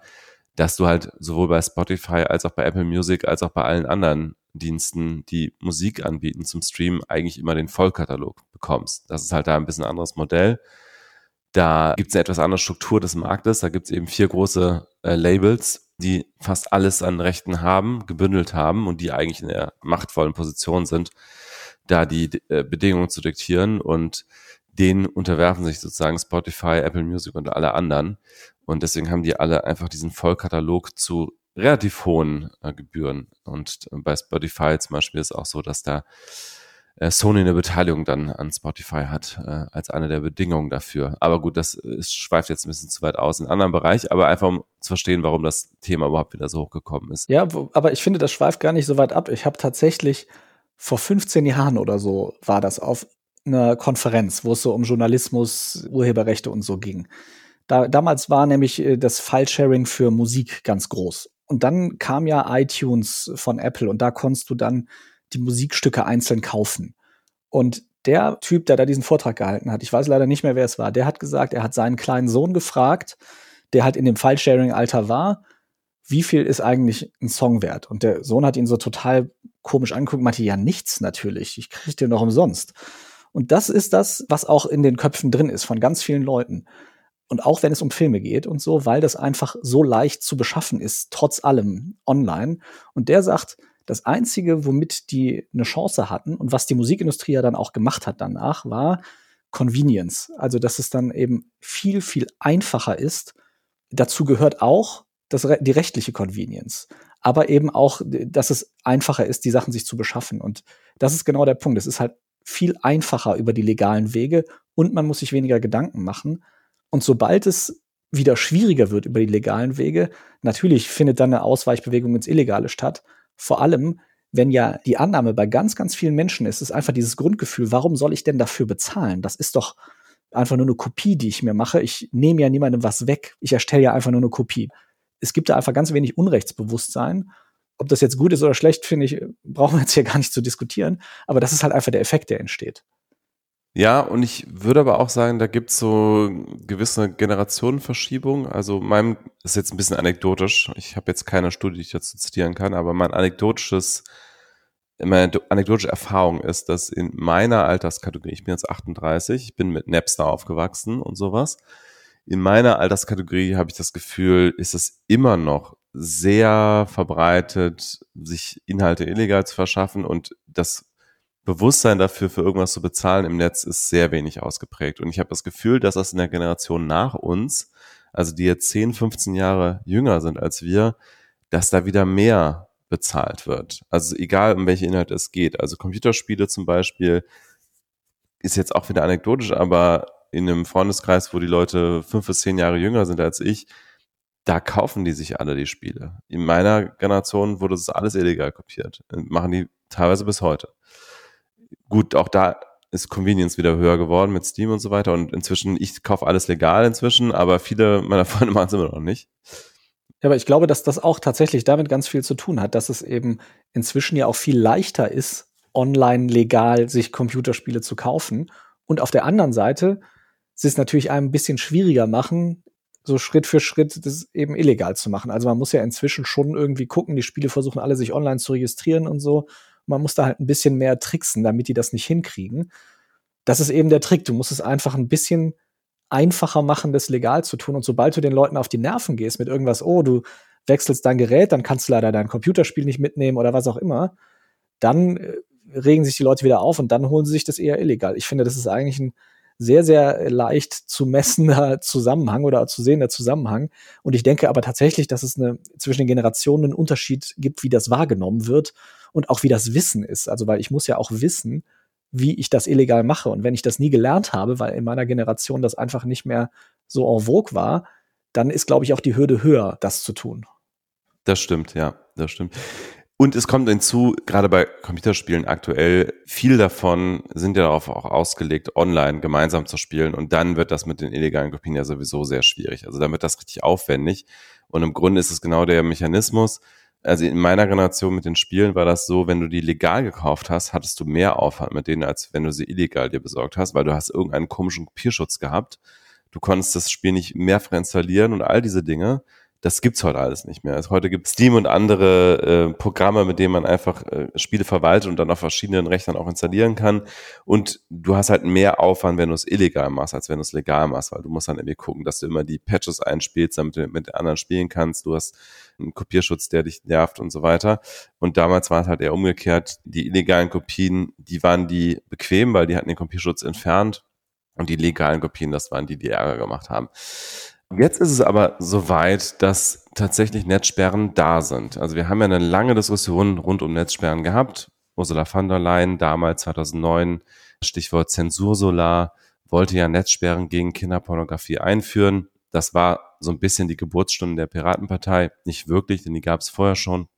dass du halt sowohl bei Spotify als auch bei Apple Music als auch bei allen anderen Diensten, die Musik anbieten zum Stream, eigentlich immer den Vollkatalog bekommst. Das ist halt da ein bisschen anderes Modell. Da gibt es eine etwas andere Struktur des Marktes. Da gibt es eben vier große äh, Labels, die fast alles an Rechten haben, gebündelt haben und die eigentlich in der machtvollen Position sind, da die äh, Bedingungen zu diktieren und denen unterwerfen sich sozusagen Spotify, Apple Music und alle anderen. Und deswegen haben die alle einfach diesen Vollkatalog zu relativ hohen äh, Gebühren. Und äh, bei Spotify zum Beispiel ist auch so, dass da äh, Sony eine Beteiligung dann an Spotify hat, äh, als eine der Bedingungen dafür. Aber gut, das ist, schweift jetzt ein bisschen zu weit aus in einem anderen Bereich, aber einfach um zu verstehen, warum das Thema überhaupt wieder so hochgekommen ist. Ja, aber ich finde, das schweift gar nicht so weit ab. Ich habe tatsächlich vor 15 Jahren oder so war das auf einer Konferenz, wo es so um Journalismus, Urheberrechte und so ging. Da, damals war nämlich äh, das File-Sharing für Musik ganz groß. Und dann kam ja iTunes von Apple und da konntest du dann die Musikstücke einzeln kaufen. Und der Typ, der da diesen Vortrag gehalten hat, ich weiß leider nicht mehr, wer es war, der hat gesagt, er hat seinen kleinen Sohn gefragt, der halt in dem File-Sharing-Alter war, wie viel ist eigentlich ein Song wert? Und der Sohn hat ihn so total komisch angeguckt, meinte, ja, nichts natürlich, ich krieg den noch umsonst. Und das ist das, was auch in den Köpfen drin ist von ganz vielen Leuten. Und auch wenn es um Filme geht und so, weil das einfach so leicht zu beschaffen ist, trotz allem online. Und der sagt, das Einzige, womit die eine Chance hatten und was die Musikindustrie ja dann auch gemacht hat danach, war Convenience. Also, dass es dann eben viel, viel einfacher ist. Dazu gehört auch das, die rechtliche Convenience. Aber eben auch, dass es einfacher ist, die Sachen sich zu beschaffen. Und das ist genau der Punkt. Es ist halt viel einfacher über die legalen Wege und man muss sich weniger Gedanken machen. Und sobald es wieder schwieriger wird über die legalen Wege, natürlich findet dann eine Ausweichbewegung ins Illegale statt. Vor allem, wenn ja die Annahme bei ganz, ganz vielen Menschen ist, ist einfach dieses Grundgefühl, warum soll ich denn dafür bezahlen? Das ist doch einfach nur eine Kopie, die ich mir mache. Ich nehme ja niemandem was weg. Ich erstelle ja einfach nur eine Kopie. Es gibt da einfach ganz wenig Unrechtsbewusstsein. Ob das jetzt gut ist oder schlecht, finde ich, brauchen wir jetzt hier gar nicht zu diskutieren. Aber das ist halt einfach der Effekt, der entsteht. Ja, und ich würde aber auch sagen, da gibt es so gewisse Generationenverschiebung. Also meinem ist jetzt ein bisschen anekdotisch. Ich habe jetzt keine Studie, die ich dazu zitieren kann, aber mein anekdotisches, meine anekdotische Erfahrung ist, dass in meiner Alterskategorie, ich bin jetzt 38, ich bin mit Napster aufgewachsen und sowas. In meiner Alterskategorie habe ich das Gefühl, ist es immer noch sehr verbreitet, sich Inhalte illegal zu verschaffen und das Bewusstsein dafür, für irgendwas zu bezahlen im Netz, ist sehr wenig ausgeprägt. Und ich habe das Gefühl, dass das in der Generation nach uns, also die jetzt 10, 15 Jahre jünger sind als wir, dass da wieder mehr bezahlt wird. Also egal, um welche Inhalte es geht. Also Computerspiele zum Beispiel ist jetzt auch wieder anekdotisch, aber in einem Freundeskreis, wo die Leute fünf bis zehn Jahre jünger sind als ich, da kaufen die sich alle die Spiele. In meiner Generation wurde das alles illegal kopiert. Machen die teilweise bis heute gut, auch da ist Convenience wieder höher geworden mit Steam und so weiter. Und inzwischen, ich kaufe alles legal inzwischen, aber viele meiner Freunde machen es immer noch nicht. Ja, aber ich glaube, dass das auch tatsächlich damit ganz viel zu tun hat, dass es eben inzwischen ja auch viel leichter ist, online legal sich Computerspiele zu kaufen. Und auf der anderen Seite sie es natürlich einem ein bisschen schwieriger machen, so Schritt für Schritt das eben illegal zu machen. Also man muss ja inzwischen schon irgendwie gucken, die Spiele versuchen alle sich online zu registrieren und so. Man muss da halt ein bisschen mehr tricksen, damit die das nicht hinkriegen. Das ist eben der Trick. Du musst es einfach ein bisschen einfacher machen, das legal zu tun. Und sobald du den Leuten auf die Nerven gehst mit irgendwas, oh, du wechselst dein Gerät, dann kannst du leider dein Computerspiel nicht mitnehmen oder was auch immer, dann äh, regen sich die Leute wieder auf und dann holen sie sich das eher illegal. Ich finde, das ist eigentlich ein sehr, sehr leicht zu messender Zusammenhang oder zu sehender Zusammenhang. Und ich denke aber tatsächlich, dass es eine, zwischen den Generationen einen Unterschied gibt, wie das wahrgenommen wird und auch wie das Wissen ist. Also, weil ich muss ja auch wissen, wie ich das illegal mache. Und wenn ich das nie gelernt habe, weil in meiner Generation das einfach nicht mehr so en vogue war, dann ist, glaube ich, auch die Hürde höher, das zu tun. Das stimmt, ja, das stimmt. Und es kommt hinzu, gerade bei Computerspielen aktuell, viel davon sind ja darauf auch ausgelegt, online gemeinsam zu spielen. Und dann wird das mit den illegalen Kopien ja sowieso sehr schwierig. Also dann wird das richtig aufwendig. Und im Grunde ist es genau der Mechanismus, also in meiner Generation mit den Spielen war das so, wenn du die legal gekauft hast, hattest du mehr Aufwand mit denen, als wenn du sie illegal dir besorgt hast, weil du hast irgendeinen komischen Kopierschutz gehabt. Du konntest das Spiel nicht mehrfach installieren und all diese Dinge. Das gibt's heute alles nicht mehr. Also heute gibt Steam und andere äh, Programme, mit denen man einfach äh, Spiele verwaltet und dann auf verschiedenen Rechnern auch installieren kann. Und du hast halt mehr Aufwand, wenn du es illegal machst, als wenn du es legal machst, weil du musst dann irgendwie gucken, dass du immer die Patches einspielst, damit du mit anderen spielen kannst. Du hast einen Kopierschutz, der dich nervt und so weiter. Und damals war es halt eher umgekehrt. Die illegalen Kopien, die waren die bequem, weil die hatten den Kopierschutz entfernt. Und die legalen Kopien, das waren die, die Ärger gemacht haben. Jetzt ist es aber soweit, dass tatsächlich Netzsperren da sind. Also wir haben ja eine lange Diskussion rund um Netzsperren gehabt. Ursula von der Leyen damals 2009, Stichwort Zensursolar, wollte ja Netzsperren gegen Kinderpornografie einführen. Das war so ein bisschen die Geburtsstunde der Piratenpartei. Nicht wirklich, denn die gab es vorher schon.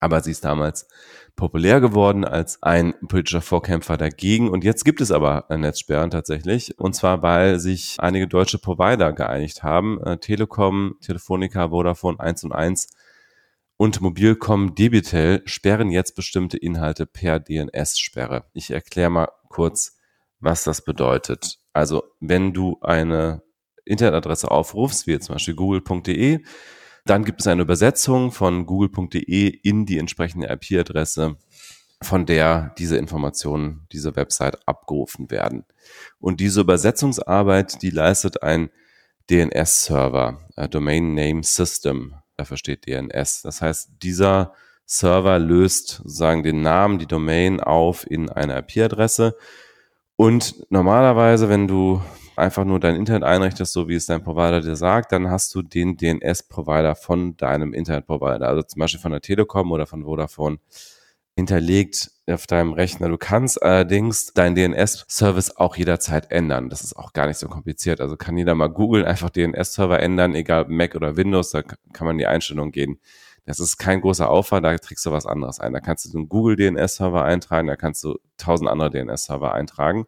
Aber sie ist damals populär geworden als ein politischer Vorkämpfer dagegen. Und jetzt gibt es aber Netzsperren tatsächlich. Und zwar, weil sich einige deutsche Provider geeinigt haben. Äh, Telekom, Telefonica, Vodafone 1 und 1 und Mobilcom Debitel sperren jetzt bestimmte Inhalte per DNS-Sperre. Ich erkläre mal kurz, was das bedeutet. Also, wenn du eine Internetadresse aufrufst, wie zum Beispiel google.de, dann gibt es eine Übersetzung von google.de in die entsprechende IP-Adresse, von der diese Informationen, diese Website abgerufen werden. Und diese Übersetzungsarbeit, die leistet ein DNS-Server, Domain Name System. Dafür steht DNS. Das heißt, dieser Server löst sozusagen den Namen, die Domain auf in eine IP-Adresse. Und normalerweise, wenn du einfach nur dein Internet einrichtest, so wie es dein Provider dir sagt, dann hast du den DNS-Provider von deinem Internetprovider, also zum Beispiel von der Telekom oder von Vodafone hinterlegt auf deinem Rechner. Du kannst allerdings deinen DNS-Service auch jederzeit ändern. Das ist auch gar nicht so kompliziert. Also kann jeder mal googeln, einfach DNS-Server ändern, egal Mac oder Windows, da kann man die Einstellung gehen. Das ist kein großer Aufwand, da trägst du was anderes ein. Da kannst du einen Google DNS-Server eintragen, da kannst du tausend andere DNS-Server eintragen.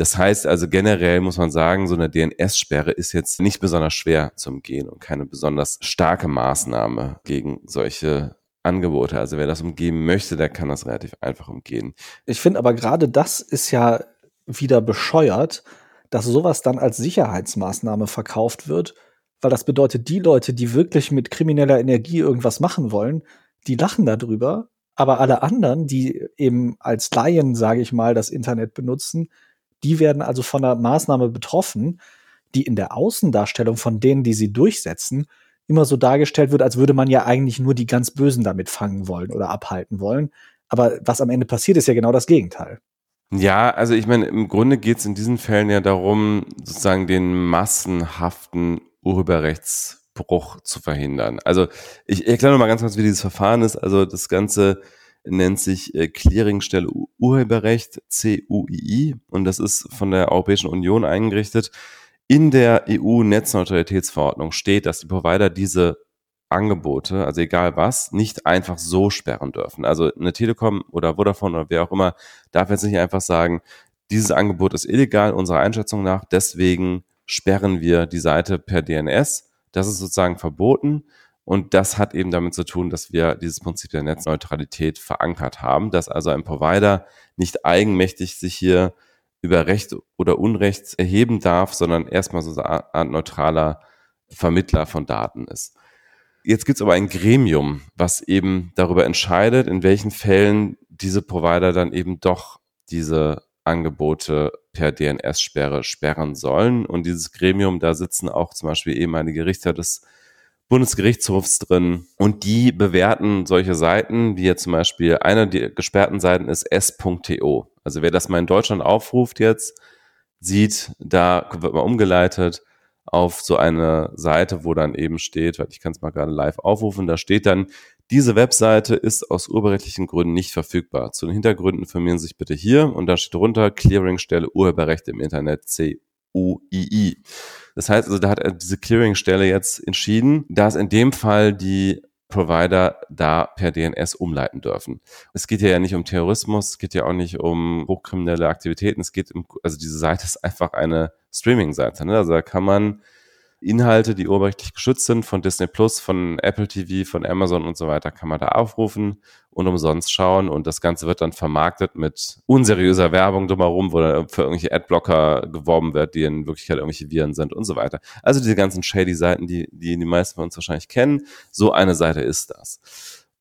Das heißt also generell muss man sagen, so eine DNS-Sperre ist jetzt nicht besonders schwer zu umgehen und keine besonders starke Maßnahme gegen solche Angebote. Also wer das umgehen möchte, der kann das relativ einfach umgehen. Ich finde aber gerade das ist ja wieder bescheuert, dass sowas dann als Sicherheitsmaßnahme verkauft wird, weil das bedeutet, die Leute, die wirklich mit krimineller Energie irgendwas machen wollen, die lachen darüber, aber alle anderen, die eben als Laien, sage ich mal, das Internet benutzen, die werden also von der Maßnahme betroffen, die in der Außendarstellung von denen, die sie durchsetzen, immer so dargestellt wird, als würde man ja eigentlich nur die ganz Bösen damit fangen wollen oder abhalten wollen. Aber was am Ende passiert, ist ja genau das Gegenteil. Ja, also ich meine, im Grunde geht es in diesen Fällen ja darum, sozusagen den massenhaften Urheberrechtsbruch zu verhindern. Also ich erkläre noch mal ganz kurz, wie dieses Verfahren ist. Also das Ganze nennt sich äh, Clearingstelle Urheberrecht, CUII, und das ist von der Europäischen Union eingerichtet. In der EU-Netzneutralitätsverordnung steht, dass die Provider diese Angebote, also egal was, nicht einfach so sperren dürfen. Also eine Telekom oder Vodafone oder wer auch immer darf jetzt nicht einfach sagen, dieses Angebot ist illegal unserer Einschätzung nach, deswegen sperren wir die Seite per DNS. Das ist sozusagen verboten. Und das hat eben damit zu tun, dass wir dieses Prinzip der Netzneutralität verankert haben, dass also ein Provider nicht eigenmächtig sich hier über Recht oder Unrecht erheben darf, sondern erstmal so eine Art neutraler Vermittler von Daten ist. Jetzt gibt es aber ein Gremium, was eben darüber entscheidet, in welchen Fällen diese Provider dann eben doch diese Angebote per DNS-Sperre sperren sollen. Und dieses Gremium, da sitzen auch zum Beispiel ehemalige Richter des Bundesgerichtshofs drin und die bewerten solche Seiten, wie jetzt zum Beispiel eine der gesperrten Seiten ist s.to. Also wer das mal in Deutschland aufruft jetzt, sieht, da wird mal umgeleitet auf so eine Seite, wo dann eben steht, ich kann es mal gerade live aufrufen, da steht dann, diese Webseite ist aus urheberrechtlichen Gründen nicht verfügbar. Zu den Hintergründen informieren Sie sich bitte hier und da steht drunter Clearingstelle Urheberrechte im Internet CUII. Das heißt also, da hat diese Clearingstelle jetzt entschieden, dass in dem Fall die Provider da per DNS umleiten dürfen. Es geht ja nicht um Terrorismus, es geht ja auch nicht um hochkriminelle Aktivitäten, es geht um, also diese Seite ist einfach eine Streaming-Seite. Ne? Also da kann man Inhalte, die urheberrechtlich geschützt sind, von Disney Plus, von Apple TV, von Amazon und so weiter, kann man da aufrufen und umsonst schauen. Und das Ganze wird dann vermarktet mit unseriöser Werbung drumherum, wo dann für irgendwelche Adblocker geworben wird, die in Wirklichkeit irgendwelche Viren sind und so weiter. Also diese ganzen shady Seiten, die, die die meisten von uns wahrscheinlich kennen. So eine Seite ist das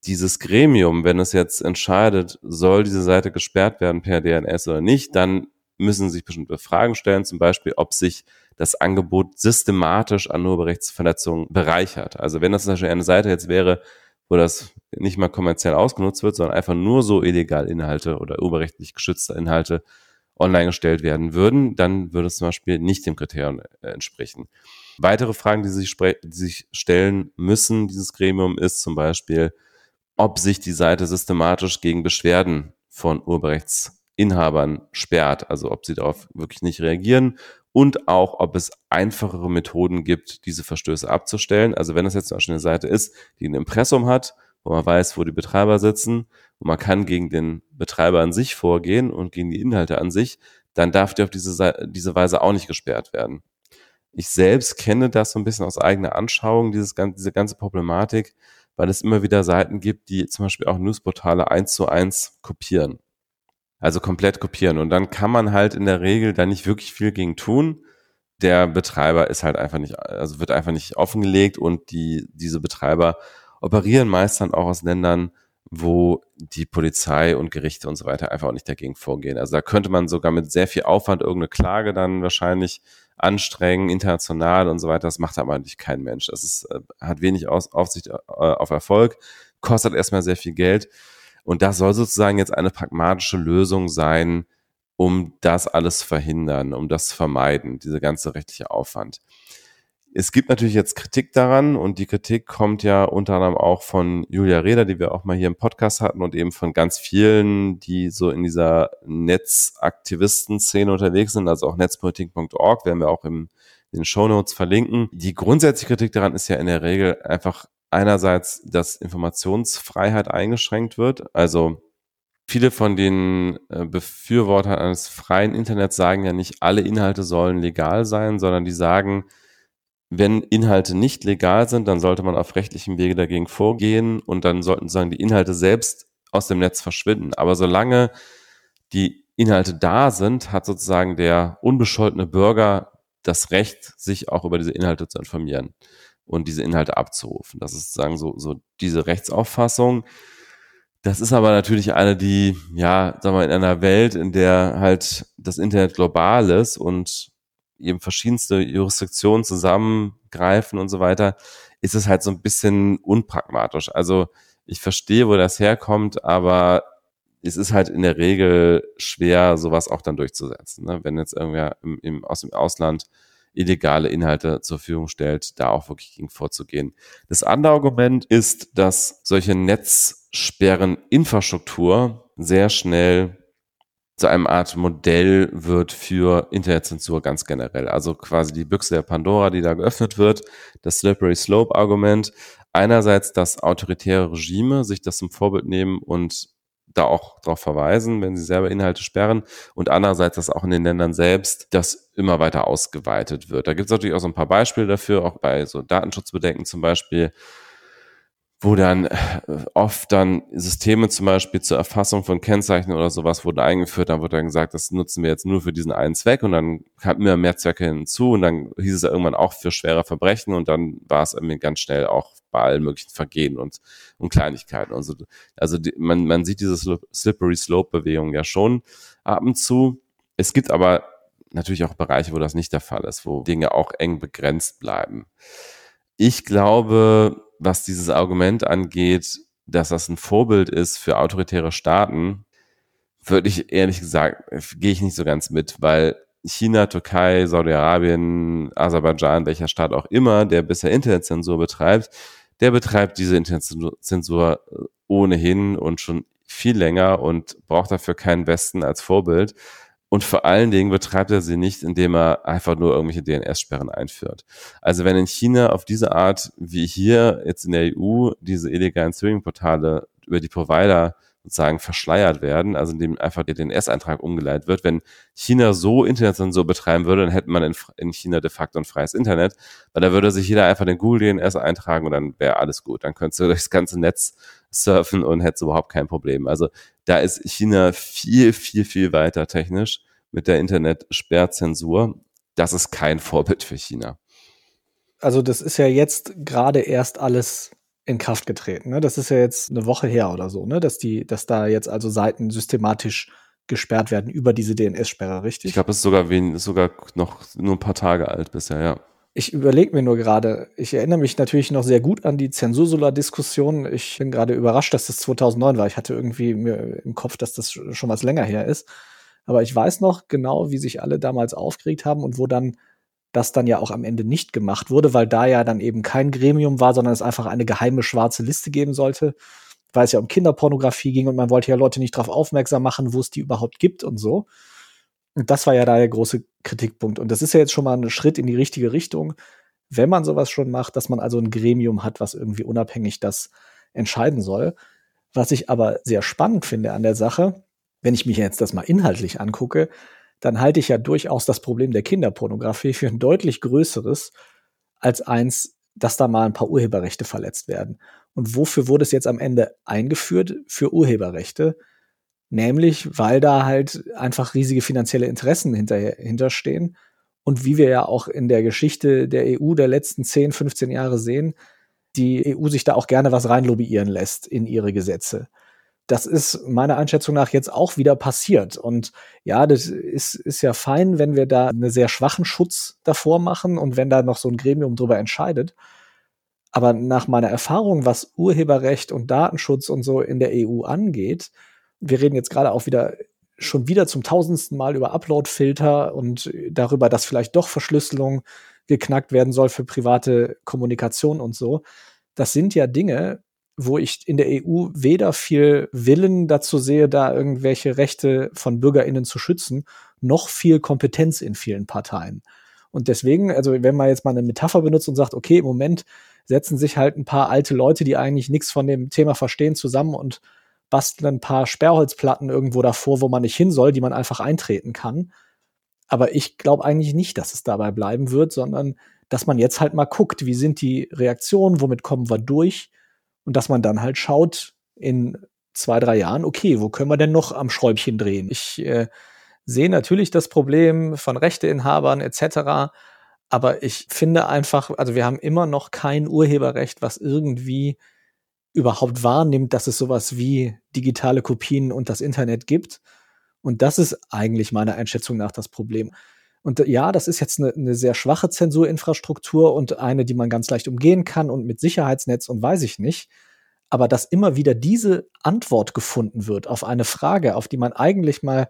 dieses Gremium, wenn es jetzt entscheidet, soll diese Seite gesperrt werden per DNS oder nicht, dann müssen sich bestimmte Fragen stellen, zum Beispiel, ob sich das Angebot systematisch an Urheberrechtsverletzungen bereichert. Also wenn das zum eine Seite jetzt wäre, wo das nicht mal kommerziell ausgenutzt wird, sondern einfach nur so illegal Inhalte oder urheberrechtlich geschützte Inhalte online gestellt werden würden, dann würde es zum Beispiel nicht dem Kriterium äh, entsprechen. Weitere Fragen, die sich, die sich stellen müssen, dieses Gremium, ist zum Beispiel, ob sich die Seite systematisch gegen Beschwerden von Urheberrechtsinhabern sperrt, also ob sie darauf wirklich nicht reagieren und auch, ob es einfachere Methoden gibt, diese Verstöße abzustellen. Also wenn es jetzt zum Beispiel eine Seite ist, die ein Impressum hat, wo man weiß, wo die Betreiber sitzen und man kann gegen den Betreiber an sich vorgehen und gegen die Inhalte an sich, dann darf die auf diese, diese Weise auch nicht gesperrt werden. Ich selbst kenne das so ein bisschen aus eigener Anschauung, dieses, diese ganze Problematik, weil es immer wieder Seiten gibt, die zum Beispiel auch Newsportale eins zu eins kopieren. Also komplett kopieren. Und dann kann man halt in der Regel da nicht wirklich viel gegen tun. Der Betreiber ist halt einfach nicht, also wird einfach nicht offengelegt und die, diese Betreiber operieren meist dann auch aus Ländern, wo die Polizei und Gerichte und so weiter einfach auch nicht dagegen vorgehen. Also da könnte man sogar mit sehr viel Aufwand irgendeine Klage dann wahrscheinlich anstrengen, international und so weiter. Das macht aber eigentlich kein Mensch. Das ist, äh, hat wenig Aus, Aufsicht äh, auf Erfolg, kostet erstmal sehr viel Geld und das soll sozusagen jetzt eine pragmatische Lösung sein, um das alles verhindern, um das zu vermeiden, diese ganze rechtliche Aufwand. Es gibt natürlich jetzt Kritik daran und die Kritik kommt ja unter anderem auch von Julia Reda, die wir auch mal hier im Podcast hatten und eben von ganz vielen, die so in dieser Netzaktivisten-Szene unterwegs sind, also auch netzpolitik.org, werden wir auch in den Shownotes verlinken. Die grundsätzliche Kritik daran ist ja in der Regel einfach einerseits, dass Informationsfreiheit eingeschränkt wird. Also viele von den äh, Befürwortern eines freien Internets sagen ja nicht, alle Inhalte sollen legal sein, sondern die sagen, wenn Inhalte nicht legal sind, dann sollte man auf rechtlichem Wege dagegen vorgehen und dann sollten sagen die Inhalte selbst aus dem Netz verschwinden. Aber solange die Inhalte da sind, hat sozusagen der unbescholtene Bürger das Recht, sich auch über diese Inhalte zu informieren und diese Inhalte abzurufen. Das ist sozusagen so, so diese Rechtsauffassung. Das ist aber natürlich eine, die, ja, sagen wir, in einer Welt, in der halt das Internet global ist und eben verschiedenste Jurisdiktionen zusammengreifen und so weiter, ist es halt so ein bisschen unpragmatisch. Also ich verstehe, wo das herkommt, aber es ist halt in der Regel schwer, sowas auch dann durchzusetzen. Ne? Wenn jetzt irgendwer im, im, aus dem Ausland illegale Inhalte zur Verfügung stellt, da auch wirklich gegen vorzugehen. Das andere Argument ist, dass solche Netzsperreninfrastruktur sehr schnell zu einem Art Modell wird für Internetzensur ganz generell. Also quasi die Büchse der Pandora, die da geöffnet wird, das Slippery Slope Argument. Einerseits, dass autoritäre Regime sich das zum Vorbild nehmen und da auch darauf verweisen, wenn sie selber Inhalte sperren und andererseits, dass auch in den Ländern selbst das immer weiter ausgeweitet wird. Da gibt es natürlich auch so ein paar Beispiele dafür, auch bei so Datenschutzbedenken zum Beispiel, wo dann äh, oft dann Systeme zum Beispiel zur Erfassung von Kennzeichen oder sowas wurden eingeführt, dann wurde dann gesagt, das nutzen wir jetzt nur für diesen einen Zweck und dann kamen immer mehr Zwecke hinzu und dann hieß es irgendwann auch für schwere Verbrechen und dann war es irgendwie ganz schnell auch bei allen möglichen Vergehen und, und Kleinigkeiten. Also, also die, man, man sieht diese Slippery Slope-Bewegung ja schon ab und zu. Es gibt aber natürlich auch Bereiche, wo das nicht der Fall ist, wo Dinge auch eng begrenzt bleiben. Ich glaube, was dieses Argument angeht, dass das ein Vorbild ist für autoritäre Staaten, würde ich ehrlich gesagt, gehe ich nicht so ganz mit, weil China, Türkei, Saudi-Arabien, Aserbaidschan, welcher Staat auch immer, der bisher Internetzensur betreibt, der betreibt diese Internetzensur ohnehin und schon viel länger und braucht dafür keinen Westen als Vorbild. Und vor allen Dingen betreibt er sie nicht, indem er einfach nur irgendwelche DNS-Sperren einführt. Also wenn in China auf diese Art wie hier jetzt in der EU diese illegalen Streaming-Portale über die Provider sozusagen verschleiert werden, also indem einfach der DNS-Eintrag umgeleitet wird. Wenn China so Internetzensur betreiben würde, dann hätte man in, in, China de facto ein freies Internet, weil da würde sich jeder einfach den Google DNS eintragen und dann wäre alles gut. Dann könntest du durchs ganze Netz surfen und hättest überhaupt kein Problem. Also da ist China viel, viel, viel weiter technisch mit der Internet-Sperrzensur. Das ist kein Vorbild für China. Also das ist ja jetzt gerade erst alles in Kraft getreten. Ne? Das ist ja jetzt eine Woche her oder so, ne? dass die, dass da jetzt also Seiten systematisch gesperrt werden über diese DNS-Sperre, richtig? Ich glaube, es ist sogar, wen, sogar noch nur ein paar Tage alt bisher, ja. Ich überlege mir nur gerade, ich erinnere mich natürlich noch sehr gut an die Zensursula-Diskussion. Ich bin gerade überrascht, dass das 2009 war. Ich hatte irgendwie mir im Kopf, dass das schon was länger her ist. Aber ich weiß noch genau, wie sich alle damals aufgeregt haben und wo dann das dann ja auch am Ende nicht gemacht wurde, weil da ja dann eben kein Gremium war, sondern es einfach eine geheime schwarze Liste geben sollte, weil es ja um Kinderpornografie ging und man wollte ja Leute nicht darauf aufmerksam machen, wo es die überhaupt gibt und so. Und das war ja da der große Kritikpunkt. Und das ist ja jetzt schon mal ein Schritt in die richtige Richtung, wenn man sowas schon macht, dass man also ein Gremium hat, was irgendwie unabhängig das entscheiden soll. Was ich aber sehr spannend finde an der Sache, wenn ich mich jetzt das mal inhaltlich angucke, dann halte ich ja durchaus das Problem der Kinderpornografie für ein deutlich größeres als eins, dass da mal ein paar Urheberrechte verletzt werden. Und wofür wurde es jetzt am Ende eingeführt? Für Urheberrechte. Nämlich, weil da halt einfach riesige finanzielle Interessen hinterstehen. Und wie wir ja auch in der Geschichte der EU der letzten 10, 15 Jahre sehen, die EU sich da auch gerne was reinlobbyieren lässt in ihre Gesetze das ist meiner Einschätzung nach jetzt auch wieder passiert. Und ja, das ist, ist ja fein, wenn wir da einen sehr schwachen Schutz davor machen und wenn da noch so ein Gremium drüber entscheidet. Aber nach meiner Erfahrung, was Urheberrecht und Datenschutz und so in der EU angeht, wir reden jetzt gerade auch wieder schon wieder zum tausendsten Mal über Upload-Filter und darüber, dass vielleicht doch Verschlüsselung geknackt werden soll für private Kommunikation und so. Das sind ja Dinge, wo ich in der EU weder viel Willen dazu sehe, da irgendwelche Rechte von BürgerInnen zu schützen, noch viel Kompetenz in vielen Parteien. Und deswegen, also wenn man jetzt mal eine Metapher benutzt und sagt, okay, im Moment setzen sich halt ein paar alte Leute, die eigentlich nichts von dem Thema verstehen, zusammen und basteln ein paar Sperrholzplatten irgendwo davor, wo man nicht hin soll, die man einfach eintreten kann. Aber ich glaube eigentlich nicht, dass es dabei bleiben wird, sondern dass man jetzt halt mal guckt, wie sind die Reaktionen, womit kommen wir durch und dass man dann halt schaut, in zwei, drei Jahren, okay, wo können wir denn noch am Schräubchen drehen? Ich äh, sehe natürlich das Problem von Rechteinhabern etc. Aber ich finde einfach, also wir haben immer noch kein Urheberrecht, was irgendwie überhaupt wahrnimmt, dass es sowas wie digitale Kopien und das Internet gibt. Und das ist eigentlich meiner Einschätzung nach das Problem. Und ja, das ist jetzt eine, eine sehr schwache Zensurinfrastruktur und eine, die man ganz leicht umgehen kann und mit Sicherheitsnetz und weiß ich nicht. Aber dass immer wieder diese Antwort gefunden wird auf eine Frage, auf die man eigentlich mal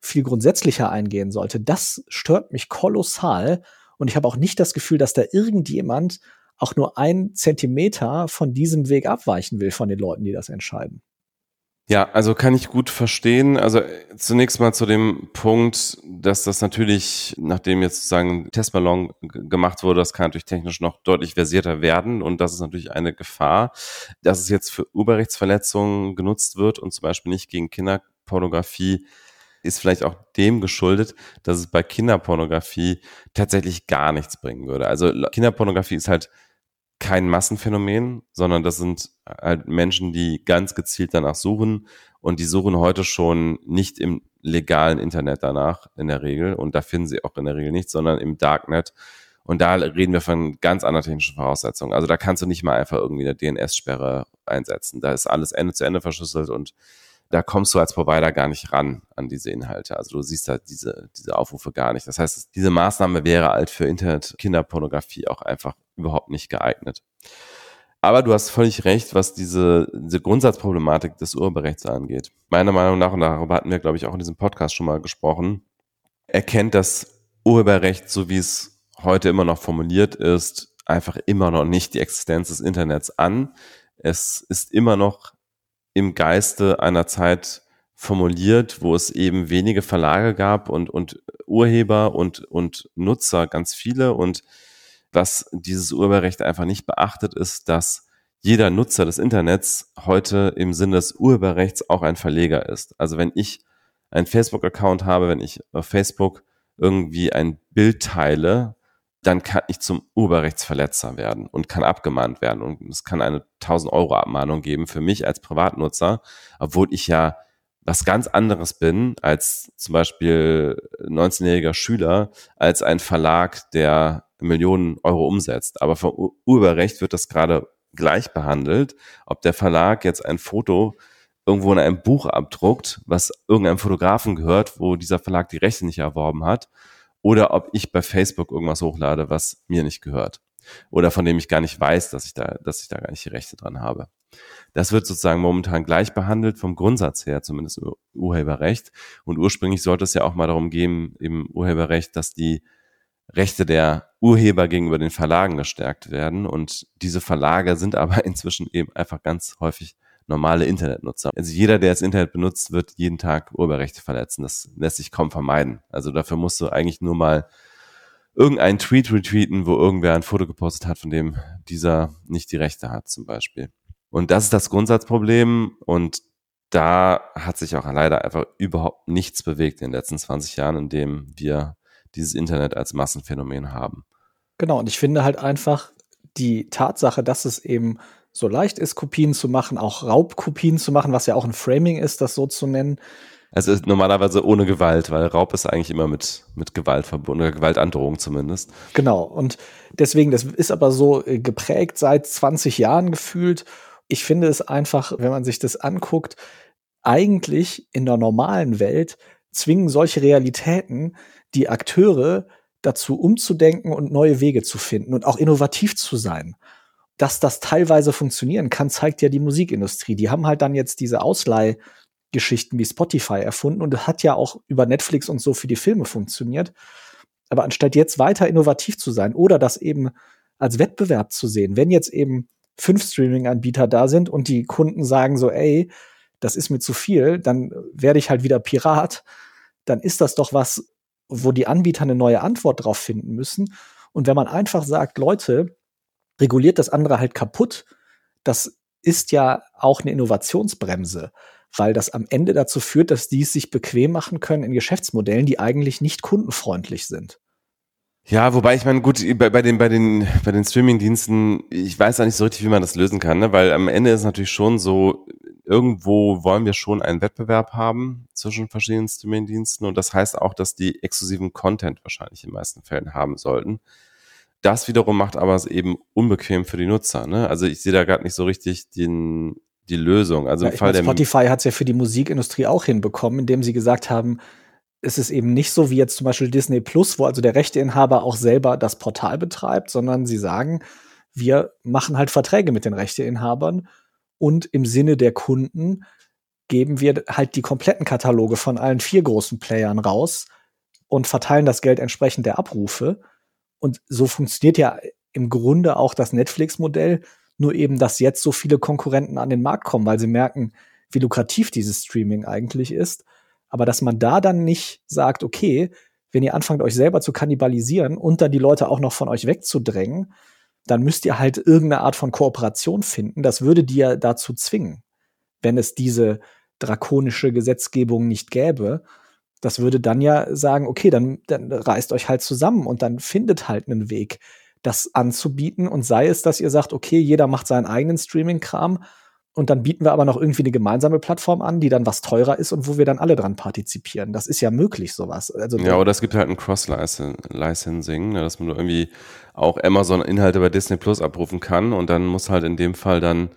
viel grundsätzlicher eingehen sollte, das stört mich kolossal. Und ich habe auch nicht das Gefühl, dass da irgendjemand auch nur ein Zentimeter von diesem Weg abweichen will von den Leuten, die das entscheiden. Ja, also kann ich gut verstehen. Also zunächst mal zu dem Punkt, dass das natürlich, nachdem jetzt sozusagen Testballon gemacht wurde, das kann natürlich technisch noch deutlich versierter werden und das ist natürlich eine Gefahr, dass es jetzt für Urheberrechtsverletzungen genutzt wird und zum Beispiel nicht gegen Kinderpornografie ist vielleicht auch dem geschuldet, dass es bei Kinderpornografie tatsächlich gar nichts bringen würde. Also Kinderpornografie ist halt kein Massenphänomen, sondern das sind halt Menschen, die ganz gezielt danach suchen und die suchen heute schon nicht im legalen Internet danach in der Regel und da finden sie auch in der Regel nichts, sondern im Darknet. Und da reden wir von ganz anderen technischen Voraussetzungen. Also da kannst du nicht mal einfach irgendwie eine DNS-Sperre einsetzen. Da ist alles Ende zu Ende verschlüsselt und da kommst du als Provider gar nicht ran an diese Inhalte. Also du siehst da diese, diese Aufrufe gar nicht. Das heißt, diese Maßnahme wäre halt für Internet-Kinderpornografie auch einfach überhaupt nicht geeignet. Aber du hast völlig recht, was diese, diese Grundsatzproblematik des Urheberrechts angeht. Meiner Meinung nach, und darüber hatten wir, glaube ich, auch in diesem Podcast schon mal gesprochen, erkennt das Urheberrecht, so wie es heute immer noch formuliert ist, einfach immer noch nicht die Existenz des Internets an. Es ist immer noch im Geiste einer Zeit formuliert, wo es eben wenige Verlage gab und, und Urheber und, und Nutzer ganz viele und was dieses Urheberrecht einfach nicht beachtet, ist, dass jeder Nutzer des Internets heute im Sinne des Urheberrechts auch ein Verleger ist. Also wenn ich einen Facebook-Account habe, wenn ich auf Facebook irgendwie ein Bild teile, dann kann ich zum Urheberrechtsverletzer werden und kann abgemahnt werden. Und es kann eine 1000 Euro Abmahnung geben für mich als Privatnutzer, obwohl ich ja was ganz anderes bin als zum Beispiel 19-jähriger Schüler, als ein Verlag, der Millionen Euro umsetzt. Aber vom Urheberrecht wird das gerade gleich behandelt, ob der Verlag jetzt ein Foto irgendwo in einem Buch abdruckt, was irgendeinem Fotografen gehört, wo dieser Verlag die Rechte nicht erworben hat, oder ob ich bei Facebook irgendwas hochlade, was mir nicht gehört oder von dem ich gar nicht weiß, dass ich da, dass ich da gar nicht die Rechte dran habe. Das wird sozusagen momentan gleich behandelt vom Grundsatz her, zumindest im Urheberrecht. Und ursprünglich sollte es ja auch mal darum gehen im Urheberrecht, dass die Rechte der Urheber gegenüber den Verlagen gestärkt werden. Und diese Verlage sind aber inzwischen eben einfach ganz häufig normale Internetnutzer. Also jeder, der das Internet benutzt, wird jeden Tag Urheberrechte verletzen. Das lässt sich kaum vermeiden. Also dafür musst du eigentlich nur mal irgendeinen Tweet retweeten, wo irgendwer ein Foto gepostet hat, von dem dieser nicht die Rechte hat, zum Beispiel. Und das ist das Grundsatzproblem und da hat sich auch leider einfach überhaupt nichts bewegt in den letzten 20 Jahren, in dem wir dieses Internet als Massenphänomen haben. Genau, und ich finde halt einfach die Tatsache, dass es eben so leicht ist, Kopien zu machen, auch Raubkopien zu machen, was ja auch ein Framing ist, das so zu nennen. Also normalerweise ohne Gewalt, weil Raub ist eigentlich immer mit, mit Gewalt verbunden, oder Gewaltandrohung zumindest. Genau, und deswegen, das ist aber so äh, geprägt seit 20 Jahren gefühlt. Ich finde es einfach, wenn man sich das anguckt, eigentlich in der normalen Welt zwingen solche Realitäten die Akteure dazu umzudenken und neue Wege zu finden und auch innovativ zu sein dass das teilweise funktionieren kann, zeigt ja die Musikindustrie. Die haben halt dann jetzt diese Ausleihgeschichten wie Spotify erfunden und das hat ja auch über Netflix und so für die Filme funktioniert. Aber anstatt jetzt weiter innovativ zu sein oder das eben als Wettbewerb zu sehen, wenn jetzt eben fünf Streaming-Anbieter da sind und die Kunden sagen so, ey, das ist mir zu viel, dann werde ich halt wieder Pirat, dann ist das doch was, wo die Anbieter eine neue Antwort drauf finden müssen. Und wenn man einfach sagt, Leute, reguliert das andere halt kaputt. Das ist ja auch eine Innovationsbremse, weil das am Ende dazu führt, dass die es sich bequem machen können in Geschäftsmodellen, die eigentlich nicht kundenfreundlich sind. Ja, wobei ich meine, gut, bei, bei den, bei den, bei den Streaming-Diensten, ich weiß auch nicht so richtig, wie man das lösen kann, ne? weil am Ende ist es natürlich schon so, irgendwo wollen wir schon einen Wettbewerb haben zwischen verschiedenen Streaming-Diensten und das heißt auch, dass die exklusiven Content wahrscheinlich in den meisten Fällen haben sollten. Das wiederum macht aber es eben unbequem für die Nutzer. Ne? Also ich sehe da gerade nicht so richtig den, die Lösung. Also ja, im Fall meine, Spotify hat es ja für die Musikindustrie auch hinbekommen, indem sie gesagt haben, es ist eben nicht so wie jetzt zum Beispiel Disney Plus, wo also der Rechteinhaber auch selber das Portal betreibt, sondern sie sagen, wir machen halt Verträge mit den Rechteinhabern und im Sinne der Kunden geben wir halt die kompletten Kataloge von allen vier großen Playern raus und verteilen das Geld entsprechend der Abrufe. Und so funktioniert ja im Grunde auch das Netflix-Modell, nur eben, dass jetzt so viele Konkurrenten an den Markt kommen, weil sie merken, wie lukrativ dieses Streaming eigentlich ist. Aber dass man da dann nicht sagt, okay, wenn ihr anfangt, euch selber zu kannibalisieren und dann die Leute auch noch von euch wegzudrängen, dann müsst ihr halt irgendeine Art von Kooperation finden. Das würde dir dazu zwingen, wenn es diese drakonische Gesetzgebung nicht gäbe. Das würde dann ja sagen, okay, dann, dann reißt euch halt zusammen und dann findet halt einen Weg, das anzubieten. Und sei es, dass ihr sagt, okay, jeder macht seinen eigenen Streaming-Kram und dann bieten wir aber noch irgendwie eine gemeinsame Plattform an, die dann was teurer ist und wo wir dann alle dran partizipieren. Das ist ja möglich, sowas. Also ja, oder es gibt halt ein Cross-Licensing, ne, dass man irgendwie auch Amazon-Inhalte bei Disney Plus abrufen kann und dann muss halt in dem Fall dann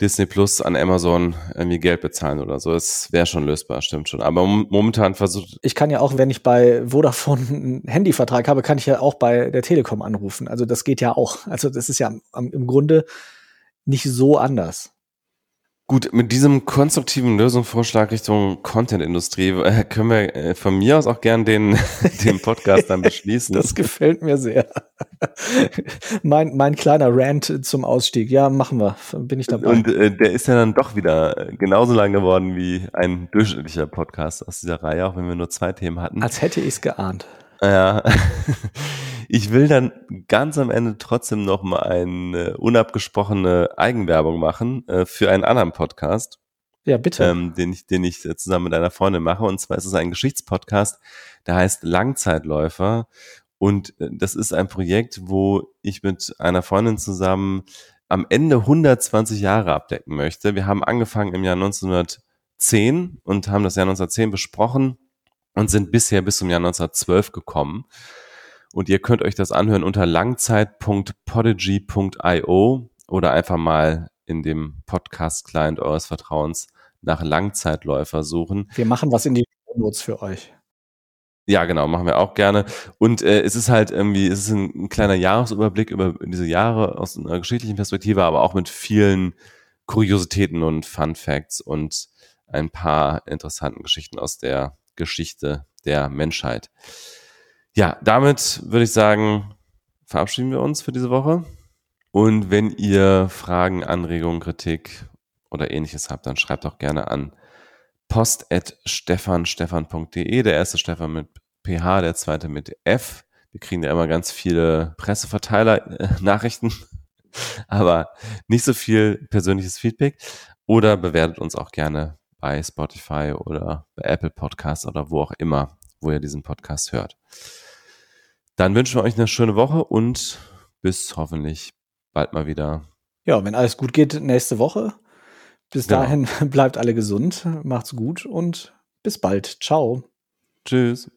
Disney Plus an Amazon irgendwie Geld bezahlen oder so. Das wäre schon lösbar, stimmt schon. Aber momentan versucht. Ich kann ja auch, wenn ich bei Vodafone einen Handyvertrag habe, kann ich ja auch bei der Telekom anrufen. Also das geht ja auch. Also das ist ja im Grunde nicht so anders. Gut, mit diesem konstruktiven Lösungsvorschlag Richtung Content-Industrie äh, können wir äh, von mir aus auch gern den, den Podcast dann beschließen. Das gefällt mir sehr. mein, mein kleiner Rant zum Ausstieg. Ja, machen wir. Bin ich dabei. Und äh, der ist ja dann doch wieder genauso lang geworden wie ein durchschnittlicher Podcast aus dieser Reihe, auch wenn wir nur zwei Themen hatten. Als hätte ich es geahnt. Ja. Ich will dann ganz am Ende trotzdem noch mal eine unabgesprochene Eigenwerbung machen äh, für einen anderen Podcast. Ja, bitte. Ähm, den ich, den ich zusammen mit einer Freundin mache. Und zwar ist es ein Geschichtspodcast, der heißt Langzeitläufer. Und äh, das ist ein Projekt, wo ich mit einer Freundin zusammen am Ende 120 Jahre abdecken möchte. Wir haben angefangen im Jahr 1910 und haben das Jahr 1910 besprochen und sind bisher bis zum Jahr 1912 gekommen. Und ihr könnt euch das anhören unter langzeit.podigy.io oder einfach mal in dem Podcast-Client eures Vertrauens nach Langzeitläufer suchen. Wir machen was in die Notes für euch. Ja, genau, machen wir auch gerne. Und äh, es ist halt irgendwie, es ist ein, ein kleiner Jahresüberblick über diese Jahre aus einer geschichtlichen Perspektive, aber auch mit vielen Kuriositäten und Fun Facts und ein paar interessanten Geschichten aus der Geschichte der Menschheit. Ja, damit würde ich sagen, verabschieden wir uns für diese Woche. Und wenn ihr Fragen, Anregungen, Kritik oder ähnliches habt, dann schreibt auch gerne an post.stefanstefan.de. Der erste Stefan mit PH, der zweite mit F. Wir kriegen ja immer ganz viele Presseverteiler-Nachrichten, aber nicht so viel persönliches Feedback. Oder bewertet uns auch gerne bei Spotify oder bei Apple Podcasts oder wo auch immer, wo ihr diesen Podcast hört. Dann wünschen wir euch eine schöne Woche und bis hoffentlich bald mal wieder. Ja, wenn alles gut geht, nächste Woche. Bis genau. dahin bleibt alle gesund, macht's gut und bis bald. Ciao. Tschüss.